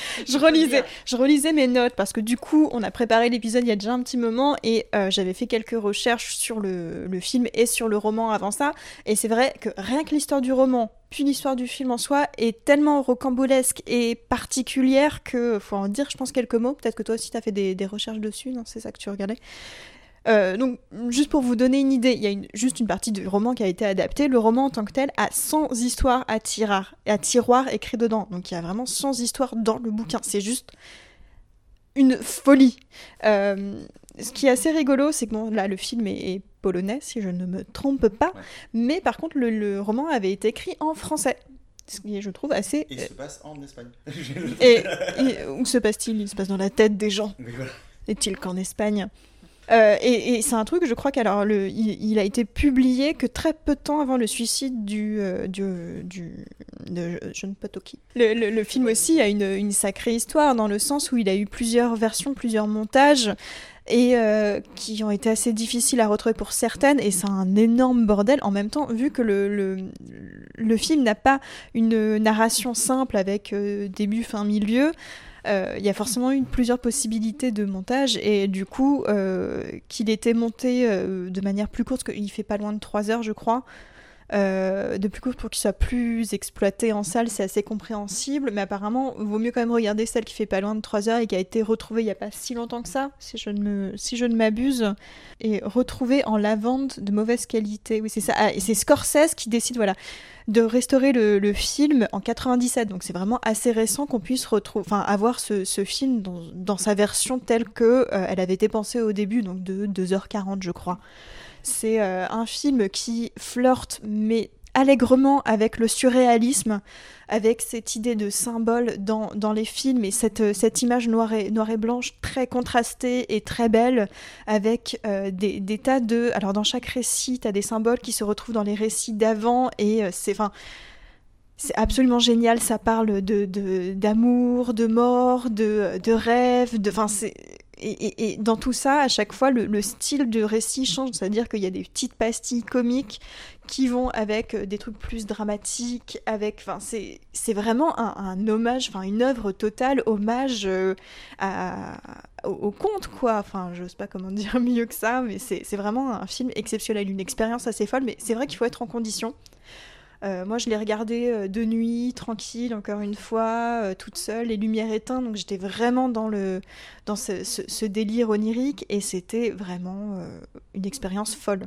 je relisais, je relisais mes notes parce que du coup, on a préparé l'épisode il y a déjà un petit moment et euh, j'avais fait quelques recherches sur le, le, film et sur le roman avant ça. Et c'est vrai que rien que l'histoire du roman, puis l'histoire du film en soi, est tellement rocambolesque et particulière que faut en dire, je pense, quelques mots. Peut-être que toi aussi, tu as fait des, des recherches dessus, non C'est ça que tu regardais euh, donc, juste pour vous donner une idée, il y a juste une partie du roman qui a été adaptée. Le roman en tant que tel a 100 histoires à, tiroir, à tiroir écrites dedans. Donc, il y a vraiment 100 histoires dans le bouquin. C'est juste une folie. Euh, ce qui est assez rigolo, c'est que bon, là, le film est, polonais, si je ne me trompe pas. Mais par contre, le, roman avait été écrit en français. Ce qui est, je trouve, assez. Et il se passe en Espagne. et, où se passe-t-il? Il se passe dans la tête des gens. Est-il qu'en Espagne? Euh, et, c'est un truc, je crois qu'alors le, il, a été publié que très peu de temps avant le suicide du, euh, du, du de John Patoki. Le, le, le, film aussi a une, une, sacrée histoire dans le sens où il a eu plusieurs versions, plusieurs montages et euh, qui ont été assez difficiles à retrouver pour certaines et c'est un énorme bordel en même temps vu que le, le, le film n'a pas une narration simple avec début fin milieu euh, il y a forcément eu plusieurs possibilités de montage et du coup euh, qu'il était monté euh, de manière plus courte, qu'il fait pas loin de 3 heures je crois, de plus court pour qu'il soit plus exploité en salle, c'est assez compréhensible, mais apparemment, vaut mieux quand même regarder celle qui fait pas loin de 3 heures et qui a été retrouvée il n'y a pas si longtemps que ça, si je ne si m'abuse, et retrouvée en lavande de mauvaise qualité. Oui, c'est ça. Ah, et c'est Scorsese qui décide, voilà de restaurer le, film en 97. Donc c'est vraiment assez récent qu'on puisse retrouver, enfin avoir ce, film dans, sa version telle que euh, elle avait été pensée au début, donc de 2h40 je crois. C'est euh, un film qui flirte mais allègrement avec le surréalisme, avec cette idée de symbole dans, les films et cette, euh, image noire et, noire et blanche très contrastée et très belle, avec euh, des, tas de... Alors dans chaque récit, tu as des symboles qui se retrouvent dans les récits d'avant et c'est... C'est absolument génial, ça parle de d'amour, de, mort, de, de rêve, de, enfin c'est et, dans tout ça, à chaque fois, le, le style de récit change. C'est-à-dire qu'il y a des petites pastilles comiques qui vont avec euh, des trucs plus dramatiques, avec, enfin, c'est, vraiment un, hommage, enfin, une œuvre totale, hommage euh, à, au, conte, quoi. Enfin, je sais pas comment dire mieux que ça, mais c'est vraiment un film exceptionnel, une expérience assez folle. Mais c'est vrai qu'il faut être en condition. Euh, moi, je l'ai regardé euh, de nuit, tranquille, encore une fois, euh, toute seule, les lumières éteintes, donc j'étais vraiment dans, le, ce délire onirique et c'était vraiment une expérience folle.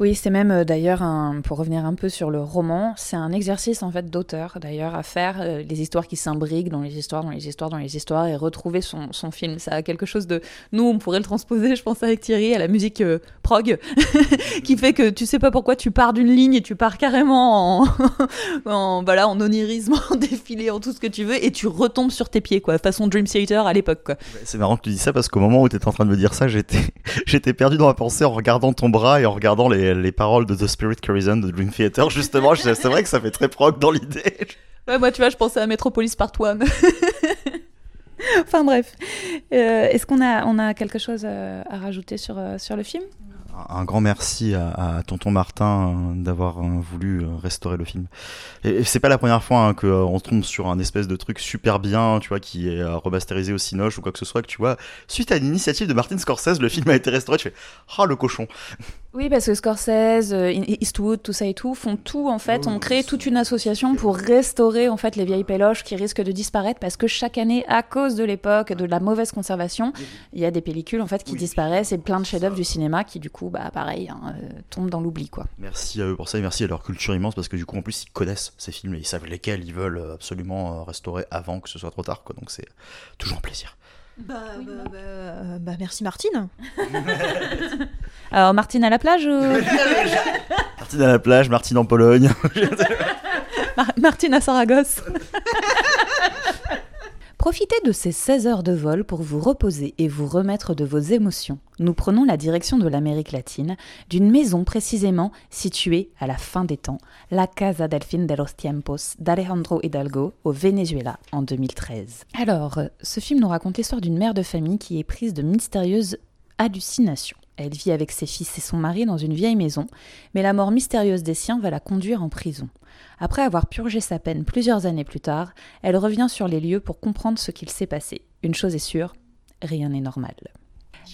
Oui, c'est même euh, d'ailleurs, pour revenir un peu sur le roman, c'est un exercice en fait d'auteur d'ailleurs à faire euh, les histoires qui s'imbriquent dans les histoires, dans les histoires, dans les histoires et retrouver son, son, film. Ça a quelque chose de. Nous, on pourrait le transposer, je pense, avec Thierry, à la musique euh, prog, qui fait que tu sais pas pourquoi tu pars d'une ligne et tu pars carrément en, voilà, en onirisme, en défilé, en tout ce que tu veux et tu retombes sur tes pieds, quoi, façon Dream Theater à l'époque, quoi. C'est marrant que tu dis ça parce qu'au moment où tu étais en train de me dire ça, j'étais, j'étais perdu dans ma pensée en regardant ton bras et en regardant les, les, paroles de The Spirit Carries On de Dream Theater, justement. c'est vrai que ça fait très proc dans l'idée. Ouais, moi, tu vois, je pensais à Metropolis Part 1. enfin bref. Euh, est-ce qu'on a, on a quelque chose à, rajouter sur, euh, sur le film? Un grand merci à, Tonton Martin euh, d'avoir voulu restaurer le film. Et, c'est pas la première fois hein, qu'on se trompe sur un espèce de truc super bien, tu vois, qui est remasterisé au Cinoche ou quoi que ce soit, que tu vois, suite à l'initiative de Martin Scorsese, le film a été restauré, tu fais, ah le cochon. Oui, parce que Scorsese, euh, Eastwood, tout ça et tout, font tout en fait. on crée toute une association pour restaurer en fait les vieilles péloches qui risquent de disparaître parce que chaque année, à cause de l'époque, de la mauvaise conservation, il y a des pellicules en fait qui disparaissent et plein de chefs-d'œuvre du cinéma qui du coup, bah pareil, hein, euh, tombent dans l'oubli quoi. Merci à eux pour ça et merci à leur culture immense parce que du coup en plus ils connaissent ces films et ils savent lesquels ils veulent absolument restaurer avant que ce soit trop tard quoi. Donc c'est toujours un plaisir. Bah, bah, bah, bah, merci Martine. Alors Martine à la plage ou Martine à la plage, Martine en Pologne. Mar- Martine à Saragosse Profitez de ces 16 heures de vol pour vous reposer et vous remettre de vos émotions. Nous prenons la direction de l'Amérique latine, d'une maison précisément située à la fin des temps, la Casa del Fin de los Tiempos d'Alejandro Hidalgo au Venezuela en 2013. Alors, euh, ce film nous raconte l'histoire d'une mère de famille qui est prise de mystérieuses hallucinations. Elle vit avec ses fils et son mari dans une vieille maison, mais la mort mystérieuse des siens va la conduire en prison. Après avoir purgé sa peine plusieurs années plus tard, elle revient sur les lieux pour comprendre ce qu'il s'est passé. Une chose est sûre, rien n'est normal.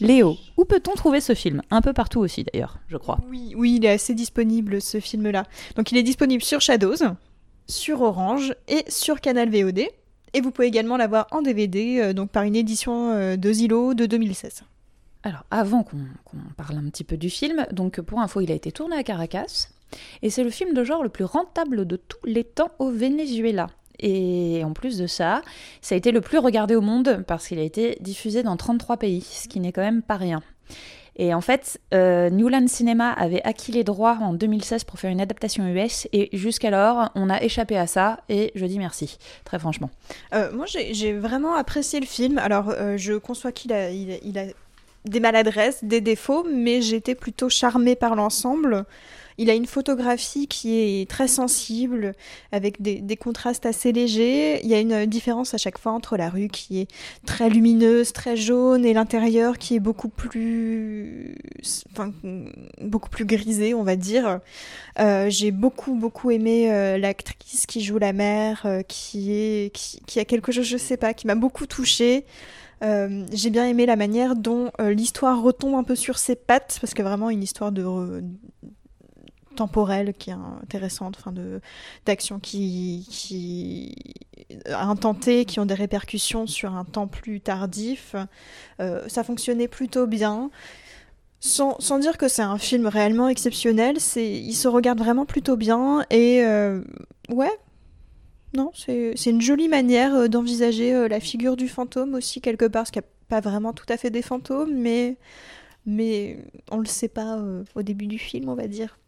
Léo, où peut-on trouver ce film? Un peu partout aussi d'ailleurs, je crois. Oui, oui, il est assez disponible ce film-là. Donc il est disponible sur Shadows, sur Orange et sur Canal VOD. Et vous pouvez également l'avoir en DVD, euh, donc par une édition euh, de Zillow de 2016. Alors, avant qu'on parle un petit peu du film, donc pour info, il a été tourné à Caracas, et c'est le film de genre le plus rentable de tous les temps au Venezuela. Et en plus de ça, ça a été le plus regardé au monde parce qu'il a été diffusé dans 33 pays, ce qui n'est quand même pas rien. Et en fait, euh, Newland Cinema avait acquis les droits en 2016 pour faire une adaptation US, et jusqu'alors, on a échappé à ça, et je dis merci, très franchement. Euh, moi, j'ai vraiment apprécié le film. Alors, euh, je conçois qu'il a, il a, il a des maladresses, des défauts, mais j'étais plutôt charmée par l'ensemble. Il a une photographie qui est très sensible, avec des, contrastes assez légers. Il y a une différence à chaque fois entre la rue qui est très lumineuse, très jaune, et l'intérieur qui est beaucoup plus, enfin, beaucoup plus grisé, on va dire. Euh, J'ai beaucoup beaucoup aimé euh, l'actrice qui joue la mère, euh, qui est, qui, qui a quelque chose, je sais pas, qui m'a beaucoup touchée. Euh, j'ai bien aimé la manière dont euh, l'histoire retombe un peu sur ses pattes, parce que vraiment une histoire de re- temporelle qui est intéressante, enfin de d'action qui qui T, qui ont des répercussions sur un temps plus tardif. Euh, ça fonctionnait plutôt bien. Sans, sans dire que c'est un film réellement exceptionnel, c'est il se regarde vraiment plutôt bien et euh, ouais, non, c'est une jolie manière euh, d'envisager euh, la figure du fantôme aussi quelque part, parce qu'il n'y a pas vraiment tout à fait des fantômes, mais, mais on le sait pas euh, au début du film, on va dire.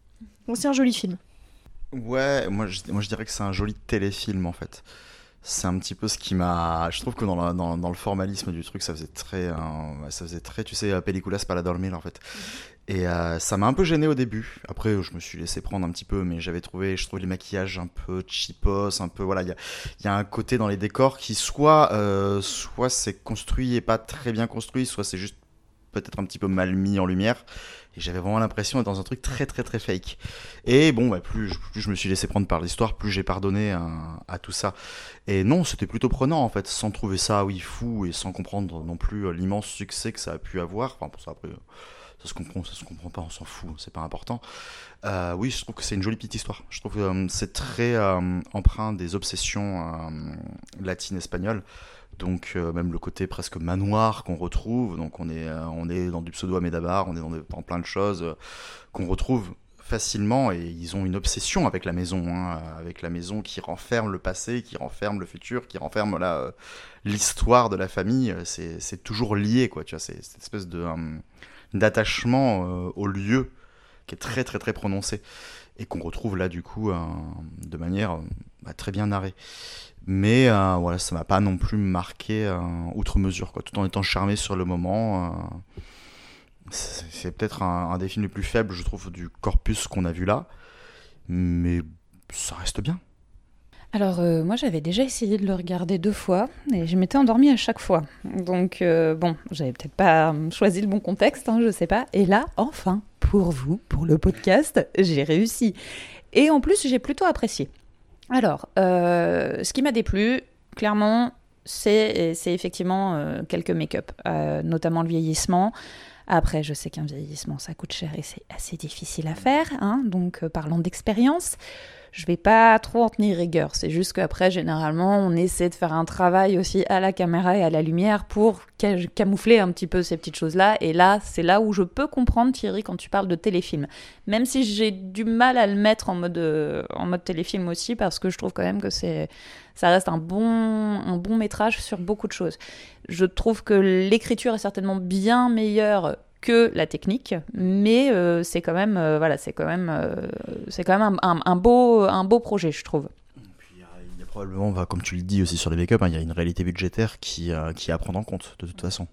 Bon, c'est un joli film. Ouais, moi je, moi je dirais que c'est un joli téléfilm en fait. C'est un petit peu ce qui m'a. Je trouve que dans, la- dans, dans le formalisme du truc, ça faisait très. euh, ça faisait très, tu sais, pelliculas para dormir en fait. Et euh, ça m'a un peu gêné au début. Après, je me suis laissé prendre un petit peu, mais j'avais trouvé, je trouve les maquillages un peu cheapos, un peu. Voilà, il y a, y a un côté dans les décors qui soit, euh, soit c'est construit et pas très bien construit, soit c'est juste peut-être un petit peu mal mis en lumière. Et j'avais vraiment l'impression d'être dans un truc très très très fake. Et bon, bah, plus, je- plus je me suis laissé prendre par l'histoire, plus j'ai pardonné à, à tout ça. Et non, c'était plutôt prenant en fait, sans trouver ça oui fou et sans comprendre non plus euh, l'immense succès que ça a pu avoir. Enfin, pour ça après, euh, ça se comprend, ça se comprend pas, on s'en fout, c'est pas important. Euh, oui, je trouve que c'est une jolie petite histoire. Je trouve que euh, c'est très euh, empreint des obsessions latines espagnoles. Donc même le côté presque manoir qu'on retrouve. Donc on est, on est dans du pseudo Amédabar, on est dans, plein de choses qu'on retrouve facilement et ils ont une obsession avec la maison, hein, avec la maison qui renferme le passé, qui renferme le futur, qui renferme l'histoire de la famille. C'est toujours lié, quoi. Tu vois, c'est cette espèce de d'attachement euh, au lieu qui est très très très prononcé et qu'on retrouve là du coup euh, de manière euh, bah, très bien narrée. Mais voilà, ça m'a pas non plus marqué outre mesure, quoi. Tout en étant charmé sur le moment. c'est c'est peut-être un, un des films les plus faibles, je trouve, du corpus qu'on a vu là. Mais ça reste bien. Alors, euh, moi, j'avais déjà essayé de le regarder deux fois et je m'étais endormie à chaque fois. Donc, euh, bon, j'avais peut-être pas euh, choisi le bon contexte, hein, je sais pas. Et là, enfin, pour vous, pour le podcast, j'ai réussi. Et en plus, j'ai plutôt apprécié. Alors, ce qui m'a déplu, clairement, c'est effectivement quelques make-up, notamment le vieillissement. Après, je sais qu'un vieillissement, ça coûte cher et c'est assez difficile à faire, hein, donc parlons d'expérience. Je vais pas trop en tenir rigueur. C'est juste qu'après, généralement, on essaie de faire un travail aussi à la caméra et à la lumière pour camoufler un petit peu ces petites choses-là. Et là, c'est là où je peux comprendre, Thierry, quand tu parles de téléfilm. Même si j'ai du mal à le mettre en mode, euh, en mode téléfilm aussi, parce que je trouve quand même que c'est, ça reste un bon, un bon métrage sur beaucoup de choses. Je trouve que l'écriture est certainement bien meilleure que la technique, mais euh, c'est quand même, euh, voilà, c'est quand même, euh, c'est quand même un, beau, un beau projet, je trouve. il, y a, probablement, comme tu le dis aussi sur les make-up, hein, il y a une réalité budgétaire qui, qui est à prendre en compte de toute façon.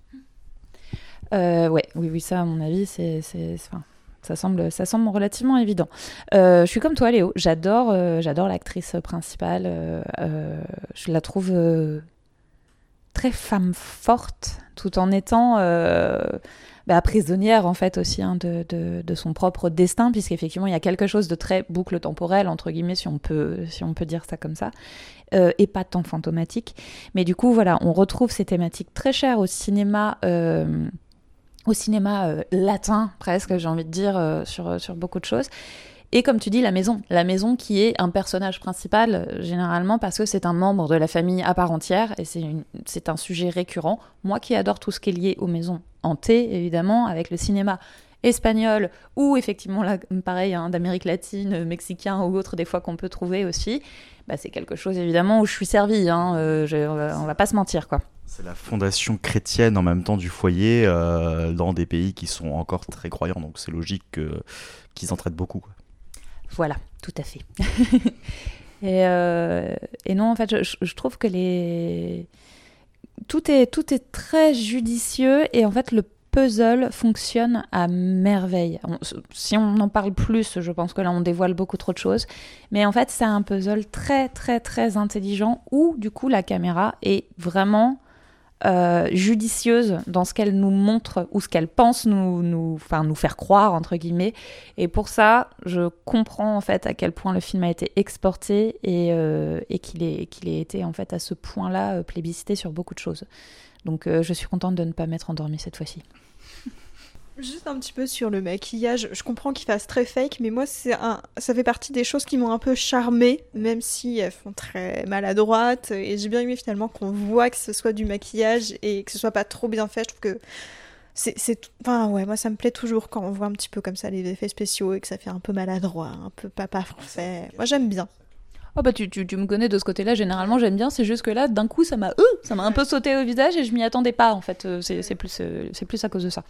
ouais, oui, oui, ça, à mon avis, c'est, enfin, ça semble, ça semble relativement évident. je suis comme toi, Léo. J'adore, j'adore l'actrice principale. je la trouve très femme forte, tout en étant bah, prisonnière en fait aussi hein, de, de, son propre destin, puisqu'effectivement il y a quelque chose de très boucle temporelle, entre guillemets, si on peut, si on peut dire ça comme ça, euh, et pas tant fantomatique. Mais du coup, voilà, on retrouve ces thématiques très chères au cinéma. Euh, au cinéma euh, latin presque, j'ai envie de dire, sur, sur beaucoup de choses. Et comme tu dis, la maison. La maison qui est un personnage principal, euh, généralement, parce que c'est un membre de la famille à part entière, et c'est un sujet récurrent. Moi qui adore tout ce qui est lié aux maisons hantées, évidemment, avec le cinéma espagnol, ou effectivement, là, pareil, hein, d'Amérique latine, mexicain ou autre, des fois qu'on peut trouver aussi, bah, c'est quelque chose, évidemment, où je suis servie. Hein, euh, on, va, va pas se mentir, quoi. C'est la fondation chrétienne en même temps du foyer euh, dans des pays qui sont encore très croyants, donc c'est logique qu'ils en traitent beaucoup. Voilà, tout à fait. Euh, et, non, en fait, je, trouve que les... Tout est, tout est très judicieux et en fait, le puzzle fonctionne à merveille. si on en parle plus, je pense que là, on dévoile beaucoup trop de choses. Mais en fait, c'est un puzzle très, très, très intelligent où, du coup, la caméra est vraiment euh, judicieuse dans ce qu'elle nous montre ou ce qu'elle pense nous, nous, faire croire, entre guillemets. Et pour ça, je comprends en fait à quel point le film a été exporté et, euh, qu'il ait, qu'il ait été en fait à ce point-là euh, plébiscité sur beaucoup de choses. Donc je suis contente de ne pas m'être endormie cette fois-ci. Juste un petit peu sur le maquillage, je comprends qu'il fasse très fake, mais moi c'est un, ça fait partie des choses qui m'ont un peu charmé, même si elles font très maladroites. Et j'ai bien aimé finalement qu'on voit que ce soit du maquillage et que ce soit pas trop bien fait. Je trouve que c'est, enfin ouais, moi ça me plaît toujours quand on voit un petit peu comme ça les effets spéciaux et que ça fait un peu maladroit, un peu papa français. Moi j'aime bien. Oh bah tu, tu, tu, me connais de ce côté-là, généralement j'aime bien, c'est juste que là d'un coup ça m'a euh, ça m'a un peu sauté au visage et je m'y attendais pas en fait, euh, c'est, c'est plus, euh, c'est plus à cause de ça.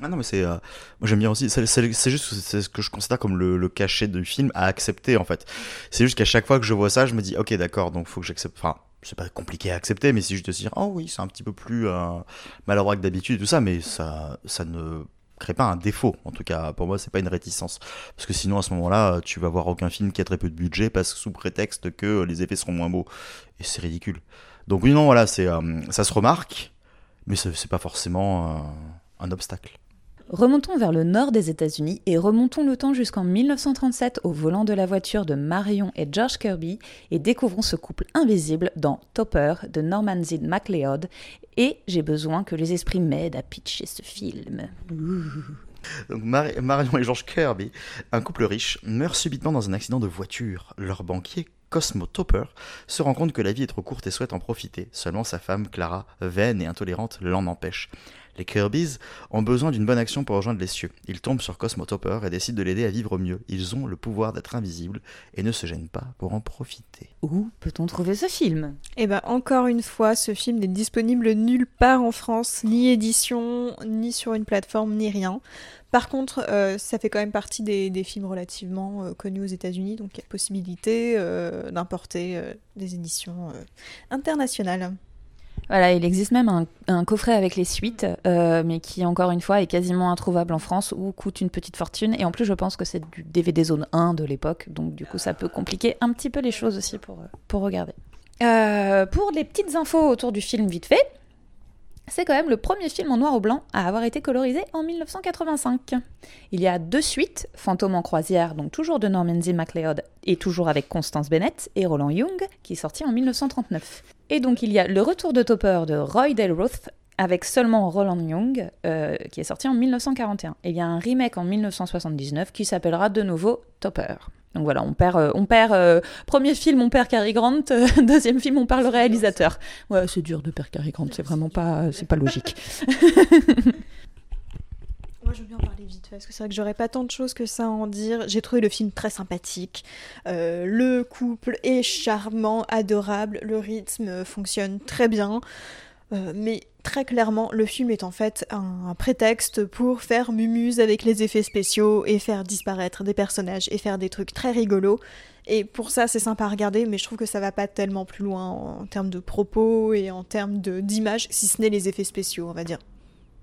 Ah non mais c'est moi j'aime bien aussi c'est, juste c'est ce que je considère comme le, le, cachet du film à accepter en fait c'est juste qu'à chaque fois que je vois ça je me dis ok d'accord donc faut que j'accepte enfin c'est pas compliqué à accepter mais c'est juste de se dire oh oui c'est un petit peu plus maladroit que d'habitude tout ça mais ça ça ne crée pas un défaut. En tout cas, pour moi, c'est pas une réticence. Parce que sinon, à ce moment-là, tu vas voir aucun film qui a très peu de budget parce que sous prétexte que les effets seront moins beaux. Et c'est ridicule. Donc oui, non, voilà, c'est, euh, ça se remarque, mais c'est pas forcément euh, un obstacle. Remontons vers le nord des États-Unis et remontons le temps jusqu'en 1937 au volant de la voiture de Marion et George Kirby et découvrons ce couple invisible dans Topper de Norman Zid MacLeod et j'ai besoin que les esprits m'aident à pitcher ce film. Marion et George Kirby, un couple riche, meurent subitement dans un accident de voiture. Leur banquier, Cosmo Topper, se rend compte que la vie est trop courte et souhaite en profiter. Seulement sa femme, Clara, vaine et intolérante, l'en empêche. Les Kirby's ont besoin d'une bonne action pour rejoindre les cieux. Ils tombent sur Cosmo Topper et décident de l'aider à vivre mieux. Ils ont le pouvoir d'être invisibles et ne se gênent pas pour en profiter. Où peut-on trouver ce film? Eh ben encore une fois, ce film n'est disponible nulle part en France, ni édition, ni sur une plateforme, ni rien. Par contre, euh, ça fait quand même partie des, films relativement euh, connus aux États-Unis, donc il y a possibilité euh, d'importer des éditions internationales. Voilà, il existe même un, coffret avec les suites, euh, mais qui encore une fois est quasiment introuvable en France ou coûte une petite fortune. Et en plus, je pense que c'est du DVD zone 1 de l'époque, donc du coup, ça peut compliquer un petit peu les choses aussi pour, euh, regarder. Euh, pour les petites infos autour du film vite fait, c'est quand même le premier film en noir ou blanc à avoir été colorisé en 1985. Il y a deux suites, Fantôme en croisière, donc toujours de Norman Z. MacLeod et toujours avec Constance Bennett et Roland Young, qui est sorti en 1939. Et donc il y a Le Retour de Topper de Roy Delruth avec seulement Roland Young, euh, qui est sorti en 1941. Et il y a un remake en 1979 qui s'appellera de nouveau Topper. Donc voilà, on perd, on perd premier film, on perd Cary Grant, deuxième film, on perd le réalisateur. Ouais, c'est dur de perdre Cary Grant, c'est vraiment pas, c'est pas logique. Moi, je veux bien parler vite parce que c'est vrai que j'aurais pas tant de choses que ça à en dire. J'ai trouvé le film très sympathique. Euh, le couple est charmant, adorable. Le rythme fonctionne très bien. Euh, mais très clairement, le film est en fait un, prétexte pour faire mumuse avec les effets spéciaux et faire disparaître des personnages et faire des trucs très rigolos. Et pour ça, c'est sympa à regarder, mais je trouve que ça va pas tellement plus loin en, termes de propos et en termes d'image, si ce n'est les effets spéciaux, on va dire.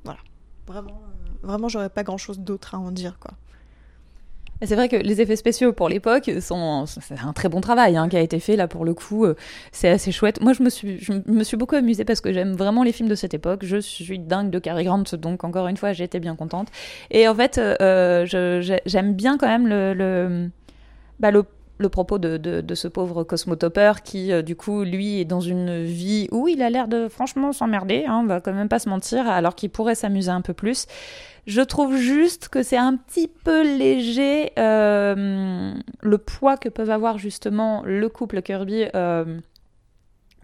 Voilà. Vraiment vraiment, j'aurais pas grand chose d'autre à en dire, quoi. C'est vrai que les effets spéciaux pour l'époque sont c'est un très bon travail hein, qui a été fait là pour le coup. Euh, c'est assez chouette. Moi, je me suis je me suis beaucoup amusée parce que j'aime vraiment les films de cette époque. Je suis dingue de Cary Grant, donc encore une fois, été bien contente. Et en fait, euh, j'aime bien quand même le le, bah, le le propos de, de, ce pauvre cosmotopeur qui, euh, du coup, lui, est dans une vie où il a l'air de franchement s'emmerder, hein, on va quand même pas se mentir, alors qu'il pourrait s'amuser un peu plus. Je trouve juste que c'est un petit peu léger euh, le poids que peuvent avoir justement le couple Kirby.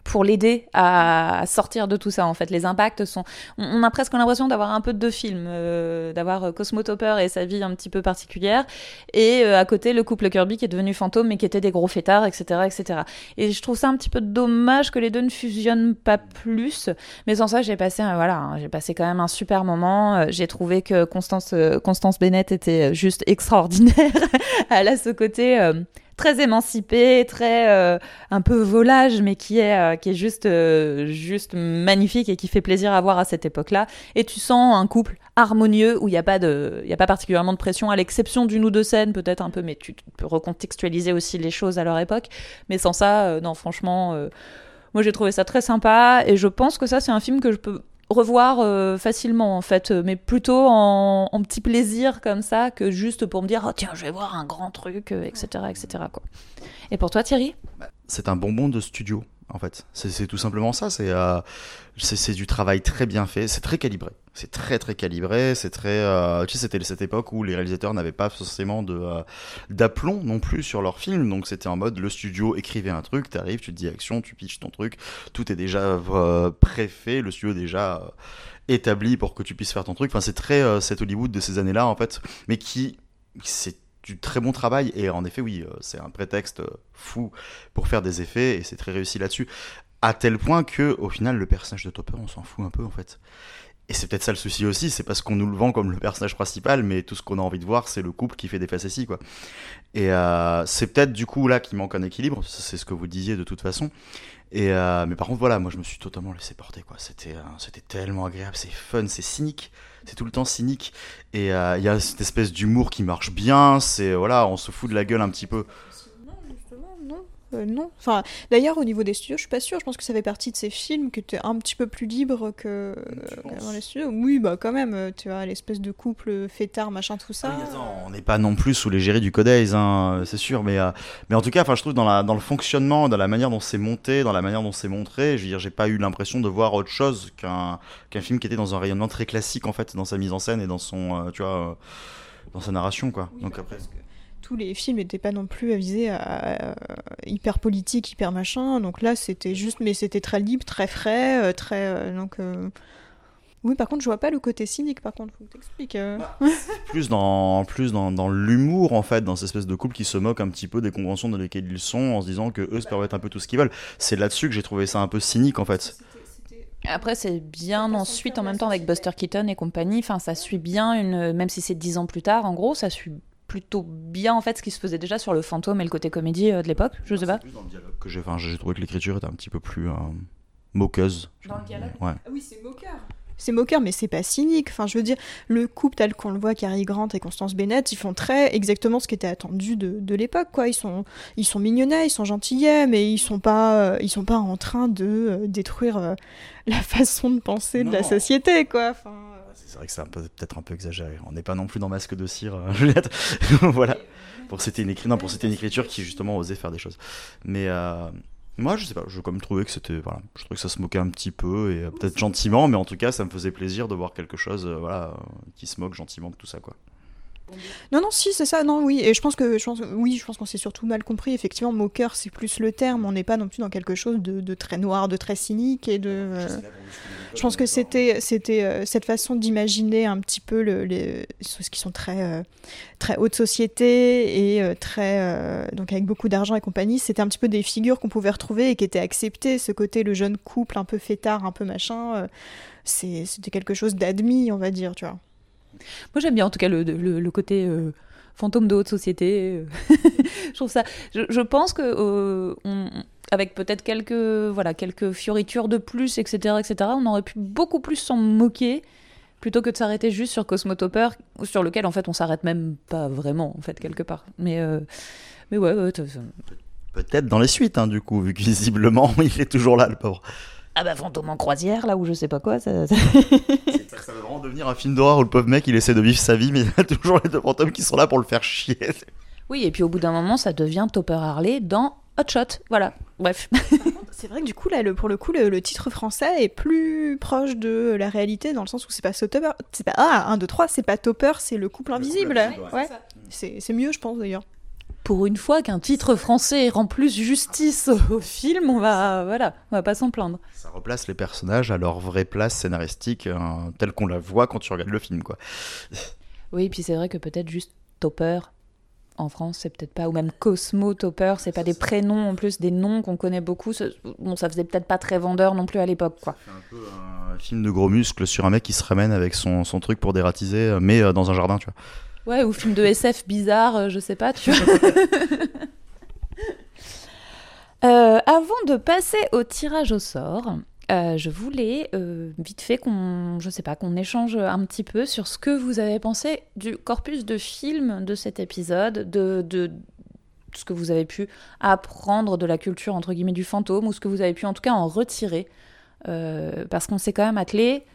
Euh, pour l'aider à sortir de tout ça. En fait, les impacts sont. On a presque l'impression d'avoir un peu de deux films, euh, d'avoir euh, Cosmo Topper et sa vie un petit peu particulière, et euh, à côté le couple Kirby qui est devenu fantôme mais qui était des gros fêtards, etc., etc. Et je trouve ça un petit peu dommage que les deux ne fusionnent pas plus. Mais sans ça, j'ai passé, voilà, hein, j'ai passé quand même un super moment. J'ai trouvé que Constance, Constance Bennett était juste extraordinaire. Elle a ce côté très émancipé, très euh, un peu volage, mais qui est euh, qui est juste euh, juste magnifique et qui fait plaisir à voir à cette époque-là. Et tu sens un couple harmonieux où il n'y a pas de y a pas particulièrement de pression, à l'exception d'une ou deux scènes peut-être un peu, mais tu peux recontextualiser aussi les choses à leur époque. Mais sans ça, non, franchement. moi, j'ai trouvé ça très sympa et je pense que ça, c'est un film que je peux revoir euh, facilement en fait, euh, mais plutôt en, petit plaisir comme ça que juste pour me dire oh tiens je vais voir un grand truc, etc., euh, etc. Quoi. Et pour toi Thierry? C'est un bonbon de studio en fait. C'est tout simplement ça. Euh, c'est du travail très bien fait. C'est très calibré. C'est très très calibré. C'est très. Euh, tu sais, c'était cette époque où les réalisateurs n'avaient pas forcément euh, d'aplomb non plus sur leur film. Donc c'était en mode le studio écrivait un truc, t'arrives, tu te dis action, tu pitches ton truc, tout est déjà préfait, le studio déjà établi pour que tu puisses faire ton truc. Enfin, c'est très cet Hollywood de ces années-là en fait, mais qui c'est du très bon travail. Et en effet oui euh, c'est un prétexte euh, fou pour faire des effets et c'est très réussi là-dessus. À tel point que au final le personnage de Topper on s'en fout un peu en fait. Et c'est peut-être ça le souci aussi c'est parce qu'on nous le vend comme le personnage principal mais tout ce qu'on a envie de voir c'est le couple qui fait des facéties quoi. Et euh, c'est peut-être du coup là qu'il manque un équilibre c'est ce que vous disiez de toute façon. Et mais par contre voilà moi je me suis totalement laissé porter quoi. C'était c'était tellement agréable c'est fun c'est cynique c'est tout le temps cynique. Et euh, il y a cette espèce d'humour qui marche bien. C'est voilà, on se fout de la gueule un petit peu. Euh, non. Enfin, d'ailleurs, au niveau des studios, je suis pas sûre. Je pense que ça fait partie de ces films qui étaient un petit peu plus libres que dans les studios. Oui, bah quand même. Euh, tu vois, l'espèce de couple fêtard, machin, tout ça. on n'est pas non plus sous l'égérie du Codays, hein, c'est sûr. Mais, euh, mais en tout cas, enfin, je trouve dans, la, dans le fonctionnement, dans la manière dont c'est monté, dans la manière dont c'est montré, je veux dire, j'ai pas eu l'impression de voir autre chose qu'un qu'un film qui était dans un rayonnement très classique en fait, dans sa mise en scène et dans son, tu vois, dans sa narration, quoi. Donc après tous les films n'étaient pas non plus avisés à, hyper politique, hyper machin. Donc là, c'était juste, mais c'était très libre, très frais, euh, très. Euh, donc. Euh, oui, par contre, je vois pas le côté cynique, par contre, faut t'expliquer. Bah, plus dans, plus dans, dans l'humour, en fait, dans cette espèce de couple qui se moque un petit peu des conventions dans lesquelles ils sont, en se disant que eux se permettent un peu tout ce qu'ils veulent. C'est là-dessus que j'ai trouvé ça un peu cynique, en fait. Après, c'est bien ensuite, en même temps, avec Buster Keaton et compagnie. Enfin, ça suit bien une. Même si c'est dix ans plus tard, en gros, ça suit plutôt bien en fait ce qui se faisait déjà sur le fantôme et le côté comédie euh, de l'époque, je sais pas. Plus dans le dialogue que j'ai, enfin, j'ai trouvé que l'écriture était un petit peu plus euh, moqueuse. Dans le dialogue. Ouais. Ah oui, c'est moqueur. C'est moqueur, mais c'est pas cynique. Enfin, je veux dire, le couple tel qu'on le voit, Cary Grant et Constance Bennett, ils font très exactement ce qui était attendu de, de l'époque, quoi. Ils sont, ils sont mignonnets, ils sont gentillets, mais ils sont pas, euh, ils sont pas en train de détruire la façon de penser de la société, quoi. Enfin, c'est vrai que c'est peut-être un peu exagéré. On n'est pas non plus dans Masque de cire, euh, Juliette. voilà. Pour c'était une, écrit... pour une écriture qui justement osait faire des choses. Mais euh, moi, je sais pas, je comme trouvé que c'était, je trouvais que ça se moquait un petit peu et euh, peut-être gentiment, mais en tout cas, ça me faisait plaisir de voir quelque chose, voilà, qui se moque gentiment de tout ça, quoi. Non, non, si, c'est ça, non, oui. Et je pense que, je pense, oui, je pense qu'on s'est surtout mal compris. Effectivement, moqueur, c'est plus le terme. On n'est pas non plus dans quelque chose de, très noir, de très cynique et de. Euh, je pense que c'était, c'était euh, cette façon d'imaginer un petit peu le, les choses qui sont très, euh, très haute société et très, donc avec beaucoup d'argent et compagnie. C'était un petit peu des figures qu'on pouvait retrouver et qui étaient acceptées. Ce côté, le jeune couple un peu fêtard, un peu machin, c'était quelque chose d'admis, on va dire, tu vois. Moi, j'aime bien en tout cas le, côté euh, fantôme de haute société. Euh. je trouve ça. Je, pense que euh, avec peut-être quelques voilà quelques fioritures de plus, etc., etc., on aurait pu beaucoup plus s'en moquer plutôt que de s'arrêter juste sur Cosmotopper, sur lequel en fait on s'arrête même pas vraiment en fait quelque part. Mais mais ouais. Peut-être dans les suites, hein, du coup, vu que visiblement il est toujours là, le pauvre. Ah bah fantôme en croisière, là où je sais pas quoi. Ça, ça... ça va vraiment devenir un film d'horreur où le pauvre mec il essaie de vivre sa vie, mais il y a toujours les deux fantômes qui sont là pour le faire chier. Oui, et puis au bout d'un moment, ça devient Topper Harley dans Hot Shot. Voilà, bref. c'est vrai que du coup, là, le, pour le coup, le, titre français est plus proche de la réalité dans le sens où c'est pas Topper. C'est pas. Ah, 1, 2, 3, c'est pas Topper, c'est le couple invisible. ouais. C'est mieux, je pense d'ailleurs pour une fois qu'un titre français rend plus justice au film, on va voilà, on va pas s'en plaindre. Ça replace les personnages à leur vraie place scénaristique euh, telle qu'on la voit quand tu regardes le film quoi. Oui, puis c'est vrai que peut-être juste Topper en France, c'est peut-être pas ou même Cosmo Topper, c'est pas des prénoms en plus des noms qu'on connaît beaucoup. Bon, ça faisait peut-être pas très vendeur non plus à l'époque quoi. C'est un peu un film de gros muscles sur un mec qui se ramène avec son, son truc pour dératiser mais euh, dans un jardin, tu vois. Ouais, ou film de SF bizarre, euh, je sais pas, tu vois. Euh, avant de passer au tirage au sort, euh, je voulais vite fait qu'on, je sais pas, qu'on échange un petit peu sur ce que vous avez pensé du corpus de films de cet épisode, de, de ce que vous avez pu apprendre de la culture entre guillemets du fantôme ou ce que vous avez pu en tout cas en retirer, parce qu'on s'est quand même attelé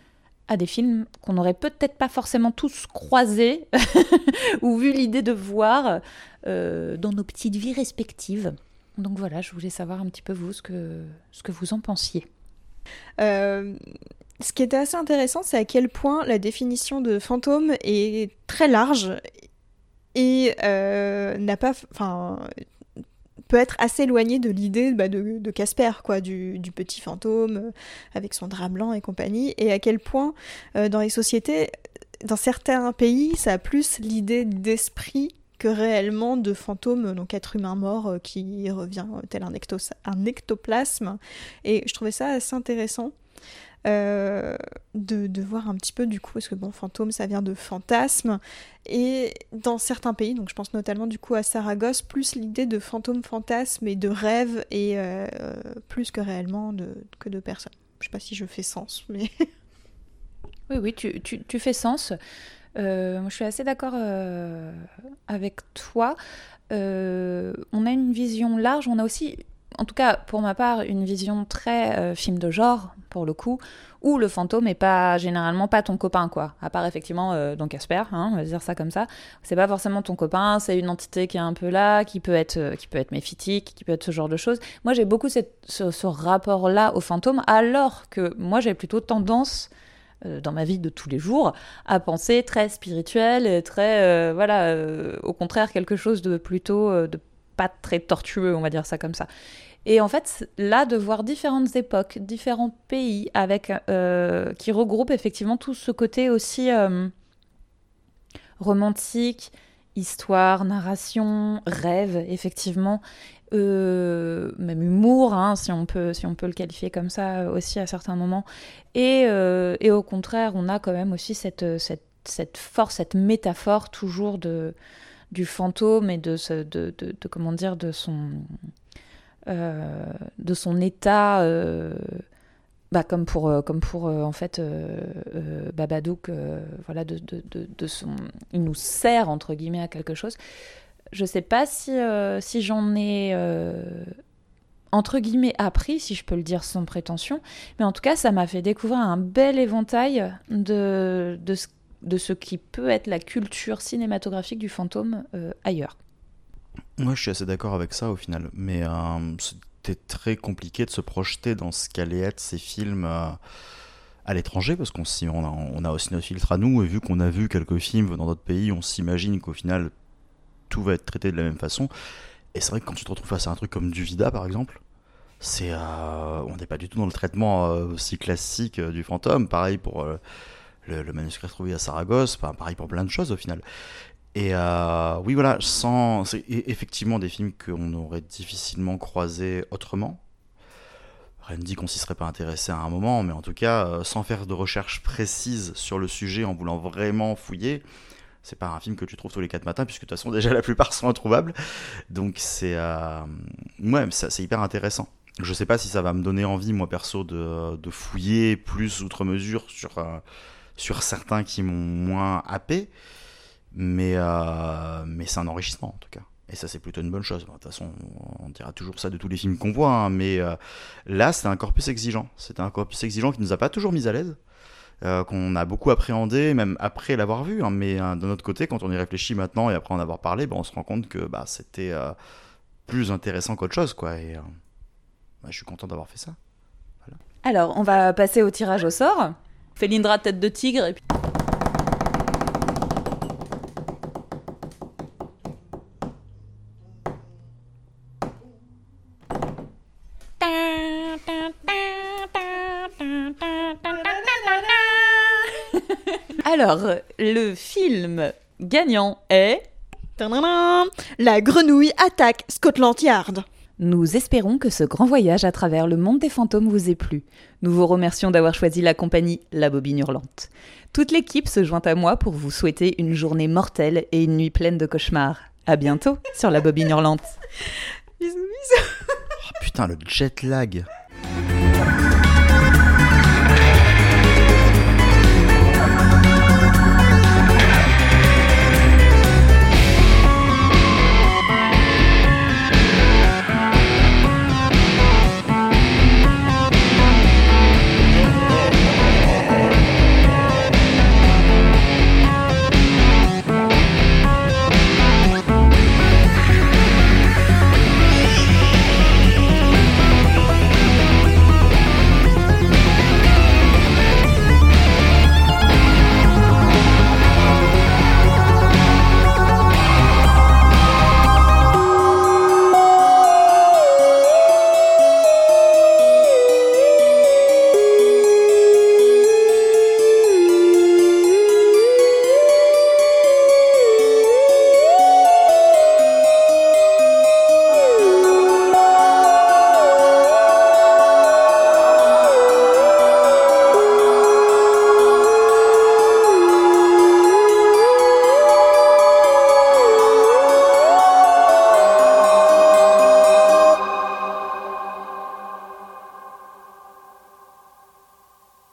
à des films qu'on n'aurait peut-être pas forcément tous croisés ou vu l'idée de voir euh, dans nos petites vies respectives. Donc voilà, je voulais savoir un petit peu vous ce que, ce que vous en pensiez. Euh, ce qui était assez intéressant, c'est à quel point la définition de fantôme est très large et euh, n'a pas, enfin, peut être assez éloigné de l'idée bah, de Casper, quoi, du, petit fantôme euh, avec son drap blanc et compagnie, et à quel point euh, dans les sociétés, dans certains pays, ça a plus l'idée d'esprit que réellement de fantôme, donc être humain mort euh, qui revient tel un, un ectoplasme. Et je trouvais ça assez intéressant. Euh, de, voir un petit peu du coup, parce que bon, fantôme, ça vient de fantasme, et dans certains pays, donc je pense notamment du coup à Saragosse, plus l'idée de fantôme, fantasme et de rêve, et euh, plus que réellement de, que de personnes. Je sais pas si je fais sens, mais... oui, oui, tu, tu, tu fais sens. Euh, je suis assez d'accord avec toi. on a une vision large, on a aussi en tout cas pour ma part, une vision très euh, film de genre, pour le coup, où le fantôme est pas généralement pas ton copain, quoi. À part effectivement euh, dans Casper, hein, on va dire ça comme ça. C'est pas forcément ton copain, c'est une entité qui est un peu là, qui peut être, euh, qui peut être méphitique, qui peut être ce genre de choses. Moi, j'ai beaucoup ce, ce rapport-là au fantôme, alors que moi, j'ai plutôt tendance dans ma vie de tous les jours, à penser très spirituel et très, voilà, au contraire, quelque chose de plutôt, de pas très tortueux, on va dire ça comme ça. Et en fait, là, de voir différentes époques, différents pays, avec euh, qui regroupent effectivement tout ce côté aussi euh, romantique, histoire, narration, rêve, effectivement, euh, même humour, hein, si, on peut, si on peut le qualifier comme ça aussi à certains moments. Et, et au contraire, on a quand même aussi cette, cette, force, cette métaphore toujours de, du fantôme et de, de, de, comment dire, de son de son état, euh, bah, comme pour, euh, comme pour en fait Babadook, voilà, de, de, de, son, il nous sert entre guillemets à quelque chose. Je sais pas si, si j'en ai entre guillemets appris, si je peux le dire sans prétention, mais en tout cas, ça m'a fait découvrir un bel éventail de, de, de ce qui peut être la culture cinématographique du fantôme ailleurs. Moi, je suis assez d'accord avec ça au final, mais euh, c'était très compliqué de se projeter dans ce qu'allaient être ces films euh, à l'étranger, parce qu'on on a, aussi notre filtre à nous, et vu qu'on a vu quelques films dans d'autres pays, on s'imagine qu'au final, tout va être traité de la même façon. Et c'est vrai que quand tu te retrouves face à un truc comme du Vida, par exemple, c'est, euh, on n'est pas du tout dans le traitement aussi classique du fantôme. Pareil pour le, le, manuscrit trouvé à Saragosse, pareil pour plein de choses au final. Et oui, voilà, sans, c'est effectivement des films qu'on aurait difficilement croisés autrement. Rien ne dit qu'on s'y serait pas intéressé à un moment, mais en tout cas, sans faire de recherche précise sur le sujet, en voulant vraiment fouiller, c'est pas un film que tu trouves tous les quatre matins, puisque de toute façon, déjà, la plupart sont introuvables. Donc, c'est euh... ouais, c'est hyper intéressant. Je sais pas si ça va me donner envie, moi perso, de, fouiller plus outre mesure sur, euh, sur certains qui m'ont moins happé, mais, euh, mais c'est un enrichissement en tout cas. Et ça, c'est plutôt une bonne chose. De toute façon, on dira toujours ça de tous les films qu'on voit, hein, mais euh, là, c'était un corpus exigeant. C'était un corpus exigeant qui nous a pas toujours mis à l'aise. Euh, qu'on a beaucoup appréhendé, même après l'avoir vu. Hein, mais d'un autre côté, quand on y réfléchit maintenant et après en avoir parlé, ben, on se rend compte que bah, c'était plus intéressant qu'autre chose. Quoi, et bah, je suis content d'avoir fait ça. Alors, on va passer au tirage au sort. Félindra tête de tigre. Alors, le film gagnant est... La grenouille attaque Scotland Yard. Nous espérons que ce grand voyage à travers le monde des fantômes vous ait plu. Nous vous remercions d'avoir choisi la compagnie La Bobine Hurlante. Toute l'équipe se joint à moi pour vous souhaiter une journée mortelle et une nuit pleine de cauchemars. À bientôt sur La Bobine Hurlante. bisous, bisous. oh, putain, le jet lag.